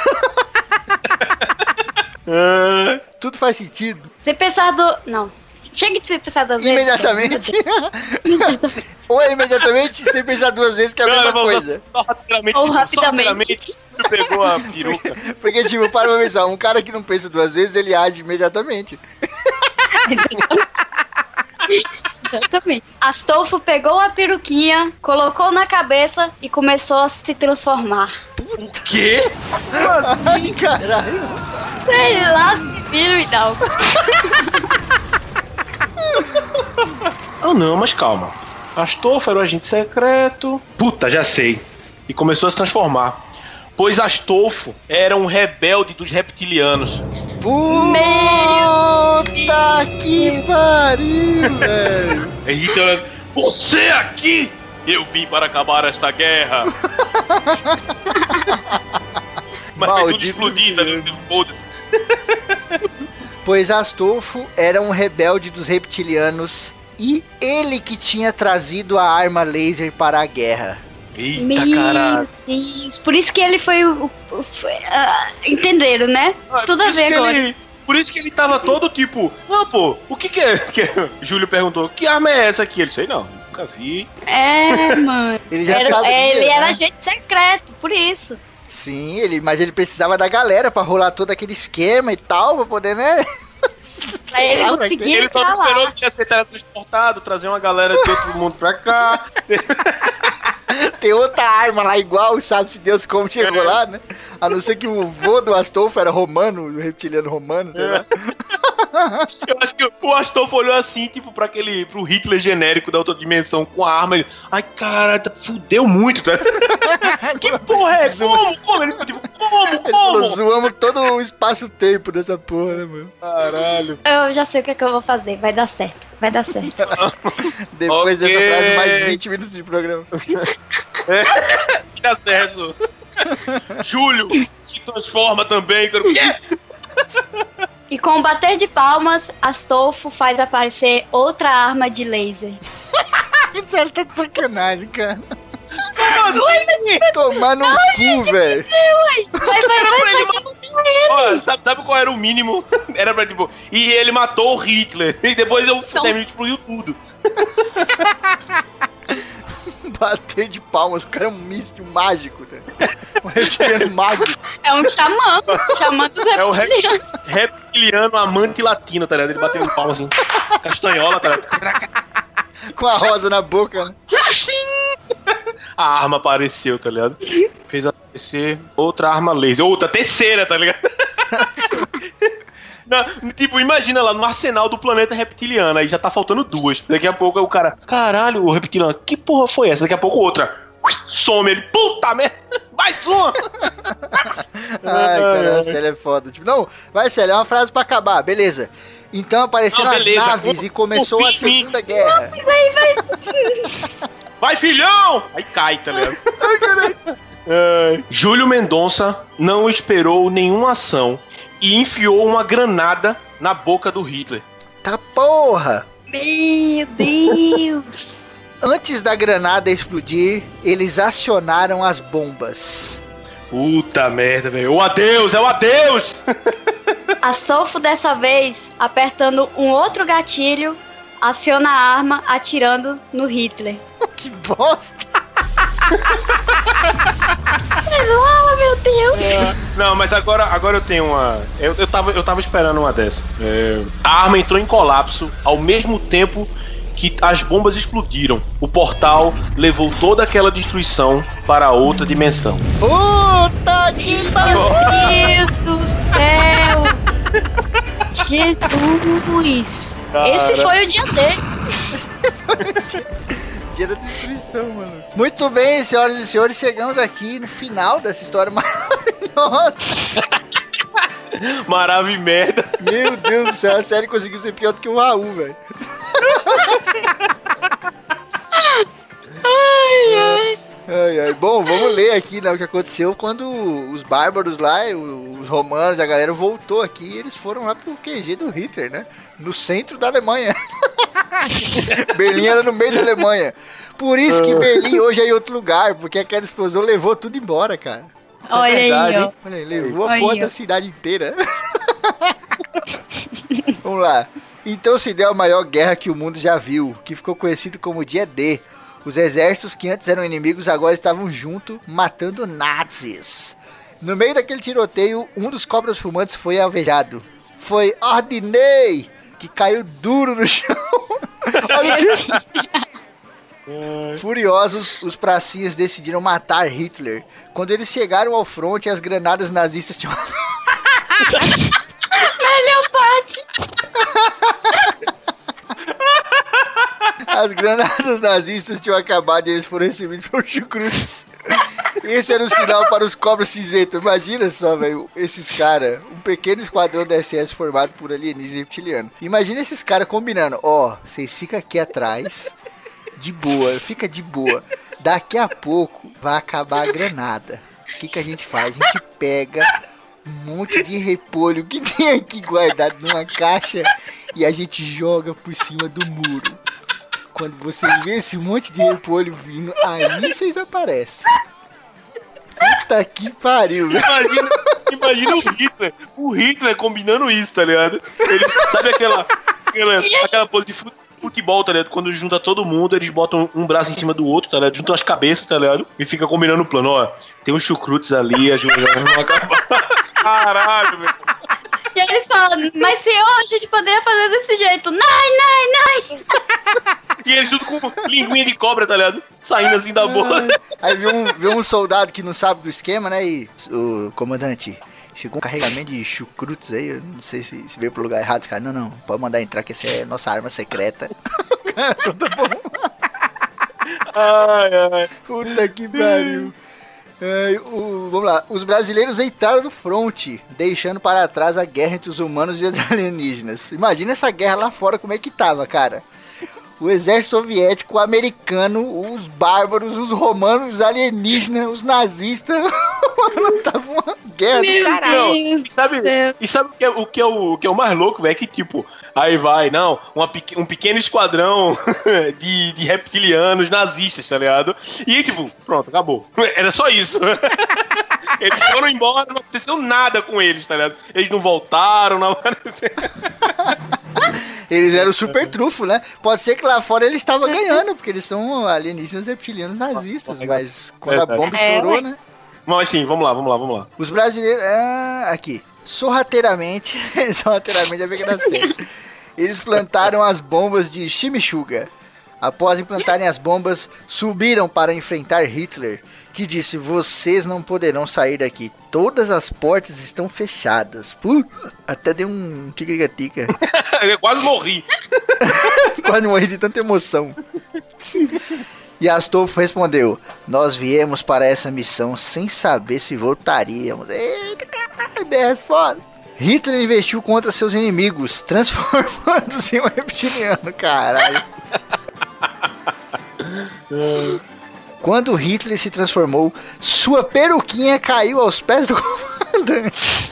Speaker 2: Tudo faz sentido.
Speaker 4: Você pensar do. Não. Chega de você pensar duas vezes.
Speaker 2: Imediatamente. Ou é imediatamente, sem pensar duas vezes, que é a mesma coisa.
Speaker 3: Só rapidamente.
Speaker 4: Ou
Speaker 3: só
Speaker 4: rapidamente.
Speaker 3: tu pegou a peruca.
Speaker 2: Porque, tipo, para pra pensar, um cara que não pensa duas vezes, ele age imediatamente.
Speaker 4: Exatamente. Astolfo pegou a peruquinha, colocou na cabeça e começou a se transformar.
Speaker 3: O quê?
Speaker 2: Ai, caralho.
Speaker 4: Sei lá, se viram e tal.
Speaker 3: Oh não, mas calma. Astolfo era o agente secreto. Puta, já sei. E começou a se transformar. Pois Astolfo era um rebelde dos reptilianos.
Speaker 2: Puta que pariu, velho.
Speaker 3: E Hitler, você aqui! Eu vim para acabar esta guerra. Mas tudo
Speaker 2: Maldito
Speaker 3: explodir, tá ligado? Foda-se.
Speaker 2: Pois Astolfo era um rebelde dos reptilianos e ele que tinha trazido a arma laser para a guerra.
Speaker 3: Eita
Speaker 4: Meu
Speaker 3: caralho.
Speaker 4: Deus. Por isso que ele foi foi- ah, entenderam, né?
Speaker 3: Ah,
Speaker 4: Tudo a ver agora.
Speaker 3: ele- por isso que ele tava todo tipo, ah, pô, o que que é? Que Júlio perguntou, que arma é essa aqui? Ele, sei não, nunca vi.
Speaker 4: É, mano.
Speaker 2: Ele já
Speaker 4: Era-
Speaker 2: sabia,
Speaker 4: é, ele era
Speaker 2: né?
Speaker 4: agente secreto, por isso.
Speaker 2: Sim, ele, mas ele precisava da galera pra rolar todo aquele esquema e tal, pra poder, né?
Speaker 4: Pra ele
Speaker 2: Claro,
Speaker 4: conseguir
Speaker 3: Ele só não esperou que ia ser teletransportado, trazer uma galera de outro mundo pra cá.
Speaker 2: Tem outra arma lá igual, sabe-se Deus como chegou lá, né? A não ser que o vô do Astolfo era romano, o reptiliano romano, sei lá.
Speaker 3: Eu acho que o Astolfo olhou assim, tipo, pra aquele, pro Hitler genérico da outra dimensão com a arma. Ele, Ai, caralho, tá- fudeu muito, tá? que porra é? Como? Como? Ele ficou tipo, como? Como?
Speaker 2: zoamos todo o espaço-tempo dessa porra, né, mano?
Speaker 3: Caralho.
Speaker 4: Eu já sei o que, é que eu vou fazer. Vai dar certo. Vai dar certo.
Speaker 2: Depois
Speaker 3: Ok.
Speaker 2: dessa frase, mais 20 minutos de programa.
Speaker 3: Dá certo. Júlio se transforma também, cara.
Speaker 4: E com o bater de palmas, Astolfo faz aparecer outra arma de laser.
Speaker 2: Sério, tá de sacanagem, cara. Tomar no cu, velho.
Speaker 4: Vai, vai, vai, vai, ele.
Speaker 3: Ó, sabe, sabe qual era o mínimo? Era pra tipo. E ele matou o Hitler. E depois eu terminei explodiu tudo.
Speaker 2: Bater de palmas, o cara é um místico mágico, né? Um reptiliano mágico.
Speaker 4: É um xamã. Xamã dos
Speaker 3: É o
Speaker 4: reptilianos.
Speaker 3: Reptiliano amante latino, tá ligado? Ele bateu no palmo assim. Castanhola, tá ligado?
Speaker 2: Com a rosa na boca, né?
Speaker 3: A arma apareceu, tá ligado? Fez aparecer outra arma laser. Outra, terceira, tá ligado? Não, tipo, imagina lá no arsenal do planeta reptiliano, aí já tá faltando duas. Daqui a pouco o cara, caralho, o reptiliano, que porra foi essa? Daqui a pouco outra. Some ele, puta merda, mais uma!
Speaker 2: Ai, cara, a Célia é foda. Tipo, não, vai, Célia, é uma frase pra acabar, beleza. Então apareceram
Speaker 3: Não,
Speaker 2: as naves e começou
Speaker 3: O
Speaker 2: a Segunda Guerra.
Speaker 3: Vai, filhão! Aí cai, tá ligado? Ai. Júlio Mendonça não esperou nenhuma ação e enfiou uma granada na boca do Hitler.
Speaker 2: Eita porra!
Speaker 4: Meu Deus!
Speaker 2: Antes da granada explodir, eles acionaram as bombas.
Speaker 3: Puta merda, velho. O adeus, é o adeus!
Speaker 4: Astolfo dessa vez, apertando um outro gatilho, aciona a arma atirando no Hitler.
Speaker 2: que bosta!
Speaker 4: Ah, meu Deus!
Speaker 3: Não, mas agora, agora eu tenho uma. Eu, eu, tava, eu tava esperando uma dessa. É, a arma entrou em colapso ao mesmo tempo que as bombas explodiram. O portal levou toda aquela destruição para outra dimensão.
Speaker 2: Puta que
Speaker 4: Meu Deus do céu! Jesus! Esse foi o dia dele.
Speaker 2: Dia da destruição, mano. Muito bem, senhoras e senhores, chegamos aqui no final dessa história maravilhosa.
Speaker 3: Maravilha merda.
Speaker 2: Meu Deus do céu, a série conseguiu ser pior do que o Raul, velho. Ai, ai. Bom, vamos ler aqui né, o que aconteceu quando os bárbaros lá, os romanos, a galera voltou aqui e eles foram lá pro QG do Hitler, né? No centro da Alemanha. Berlim era no meio da Alemanha. Por isso que Berlim hoje é em outro lugar, porque aquela explosão levou tudo embora, cara.
Speaker 4: Olha aí, ó.
Speaker 2: Olha aí, levou a
Speaker 4: Aí,
Speaker 2: porra da cidade inteira. Vamos lá. Então se deu a maior guerra que o mundo já viu, que ficou conhecido como Dia D. Os exércitos que antes eram inimigos agora estavam juntos, matando nazis. No meio daquele tiroteio, um dos cobras fumantes foi alvejado. Foi Ordinei, que caiu duro no chão. Olha que... Furiosos, os pracinhas decidiram matar Hitler. Quando eles chegaram ao fronte, as granadas nazistas tinham
Speaker 4: Melhor parte.
Speaker 2: As granadas nazistas tinham acabado e eles foram recebidos por chucrutes. Esse era o sinal para os cobras cinzentos. Imagina só, velho, esses caras, um pequeno esquadrão da SS formado por alienígenas reptiliano. Imagina esses caras combinando, ó, vocês ficam aqui atrás, de boa, fica de boa. Daqui a pouco vai acabar a granada. O que, que a gente faz? A gente pega um monte de repolho que tem aqui guardado numa caixa e a gente joga por cima do muro. Quando você vê esse monte de repolho vindo, aí vocês aparecem. Puta que pariu, velho.
Speaker 3: Imagina, imagina o Hitler. O Hitler combinando isso, tá ligado? Ele, sabe aquela, aquela, aquela pose de fut- futebol, tá ligado? Quando junta todo mundo, eles botam um braço em cima do outro, tá ligado? Juntam as cabeças, tá ligado? E fica combinando o plano, ó. Tem uns chucrutes ali, a gente vai acabar. Caralho, velho.
Speaker 4: E eles falam, mas senhor, a gente poderia fazer desse jeito. Nai, nai, nai.
Speaker 3: E eles junto com linguinha de cobra, tá ligado? Saindo assim da boca.
Speaker 2: Aí vê um, vê um soldado que não sabe do esquema, né? E o comandante, chegou um carregamento de chucrutes aí. Eu não sei se, se veio pro lugar errado. Os caras, não, não, pode mandar entrar que essa é nossa arma secreta. Cara, tá bom.
Speaker 3: Ai, ai.
Speaker 2: Puta que pariu. O- vamos lá. Os brasileiros entraram no fronte, deixando para trás a guerra entre os humanos e os alienígenas. Imagina essa guerra lá fora, como é que tava, cara. O exército soviético, o americano, os bárbaros, os romanos, os alienígenas, os nazistas. Mano, tava uma guerra do
Speaker 4: Meu
Speaker 2: caralho.
Speaker 3: Não,
Speaker 4: Deus
Speaker 3: e sabe,
Speaker 4: Deus.
Speaker 3: e sabe o, que é, o, que é o, o que é o mais louco, velho? É que, tipo, aí vai, não, uma, um pequeno esquadrão de, de reptilianos nazistas, tá ligado? E tipo, pronto, acabou. Era só isso. Eles foram embora, não aconteceu nada com eles, tá ligado? Eles não voltaram, não
Speaker 2: Eles eram super trufo, né? Pode ser que lá fora eles estavam ganhando, porque eles são alienígenas reptilianos nazistas, mas quando a bomba
Speaker 4: É,
Speaker 2: estourou,
Speaker 4: ué.
Speaker 2: né?
Speaker 3: Mas sim, vamos lá, vamos lá, vamos lá.
Speaker 2: Os brasileiros. Ah, aqui. Sorrateiramente. sorrateiramente é bem certo. Eles plantaram as bombas de chimichurri. Após implantarem as bombas, subiram para enfrentar Hitler, que disse: Vocês não poderão sair daqui. Todas as portas estão fechadas. Puh, até deu um tigrigatica.
Speaker 3: Eu quase morri.
Speaker 2: Quase morri de tanta emoção. E Astolfo respondeu: Nós viemos para essa missão sem saber se voltaríamos. Eita, caralho, BR é foda. Hitler investiu contra seus inimigos, transformando-se em um reptiliano, caralho. Quando Hitler se transformou, sua peruquinha caiu aos pés do comandante.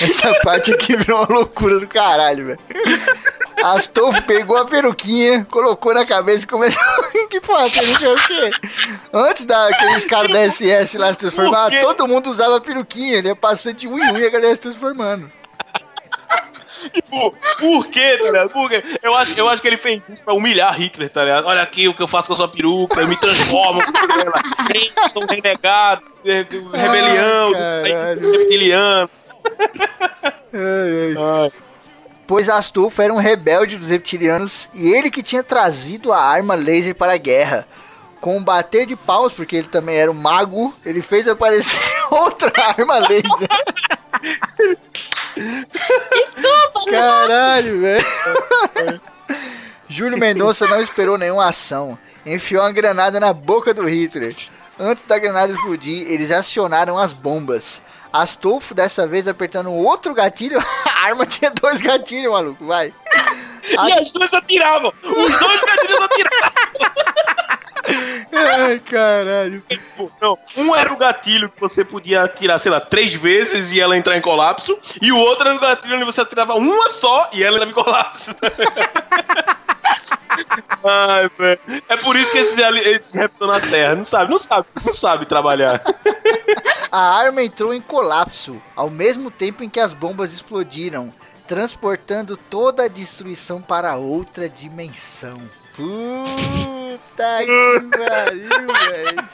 Speaker 2: Essa parte aqui virou uma loucura do caralho, velho. Astolfo pegou a peruquinha, colocou na cabeça e começou. que porra, peruca é o quê? Antes daqueles caras da SS lá se transformar, todo mundo usava peruquinha, ele ia passando de um em um e a galera se transformando.
Speaker 3: Tipo, por quê, tá ligado? Por quê? Eu acho, eu acho que ele fez isso pra humilhar Hitler, tá ligado? Olha aqui o que eu faço com a sua peruca, eu me transformo com ela. Sou um renegado, é, rebelião, reptiliano.
Speaker 2: Ai, ai. Pois Astolfo era um rebelde dos reptilianos e ele que tinha trazido a arma laser para a guerra. Com um bater de paus, porque ele também era um mago, ele fez aparecer outra arma laser.
Speaker 4: Desculpa,
Speaker 2: Caralho, velho. Júlio Mendonça não esperou nenhuma ação. Enfiou uma granada na boca do Hitler. Antes da granada explodir, eles acionaram as bombas. Astolfo, dessa vez apertando outro gatilho. A arma tinha dois gatilhos, maluco, vai.
Speaker 3: E as duas atiravam! Os dois gatilhos atiravam!
Speaker 2: Ai, caralho.
Speaker 3: Não, um era o gatilho que você podia atirar, sei lá, três vezes e ela entrar em colapso, e o outro era o gatilho onde você atirava uma só e ela entrava em colapso. Ai, velho. É por isso que esses, esses rap estão na Terra. Não sabe, não sabe, não sabe trabalhar.
Speaker 2: A arma entrou em colapso ao mesmo tempo em que as bombas explodiram, transportando toda a destruição para outra dimensão. Puta que pariu, velho.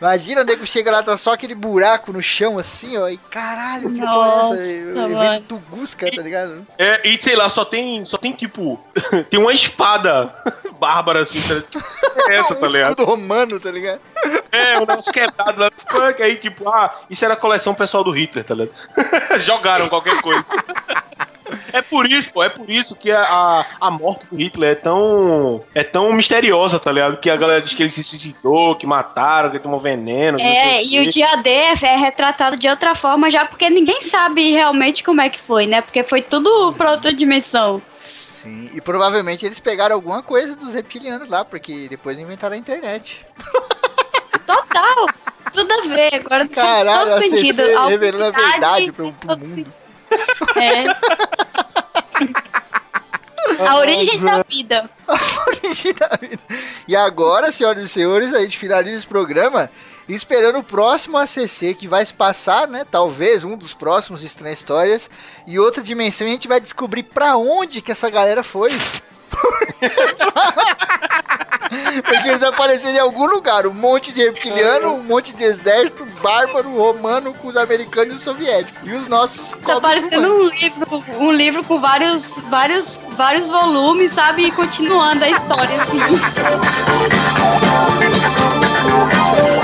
Speaker 2: Imagina o nego chega lá, tá só aquele buraco no chão assim, ó. E caralho, que porra é essa?
Speaker 4: Nossa,
Speaker 2: Evento Tugusca, tá ligado?
Speaker 3: É, e sei lá, só tem, só tem tipo, tem uma espada bárbara assim, tá, é essa, tá
Speaker 2: um
Speaker 3: ligado?
Speaker 2: escudo romano, tá ligado?
Speaker 3: É, um negócio quebrado lá, aí tipo, ah, isso era a coleção pessoal do Hitler, tá ligado? Jogaram qualquer coisa. É por isso, pô, é por isso que a, a, morte do Hitler é tão, é tão misteriosa, tá ligado? Que a galera diz que ele se suicidou, que mataram, que tomou veneno.
Speaker 4: É, e o dia D é retratado de outra forma já, porque ninguém sabe realmente como é que foi, né? Porque foi tudo pra outra dimensão.
Speaker 2: Sim, e provavelmente eles pegaram alguma coisa dos reptilianos lá, porque depois inventaram a internet.
Speaker 4: Total! Tudo a ver, agora
Speaker 2: Caralho, a
Speaker 4: faz todo sentido.
Speaker 2: Revelando a verdade pro, pro mundo.
Speaker 4: É. A origem da vida.
Speaker 2: Origem da vida. E agora, senhoras e senhores, a gente finaliza esse programa esperando o próximo ACC que vai se passar, né? Talvez um dos próximos Estranhas Histórias. E outra dimensão, e a gente vai descobrir pra onde que essa galera foi. Porque eles apareceram em algum lugar, um monte de reptiliano, um monte de exército bárbaro, romano, com os americanos e os soviéticos. E os nossos
Speaker 4: Tá parecendo um livro, um livro com vários, vários, vários volumes, sabe? E continuando a história, assim.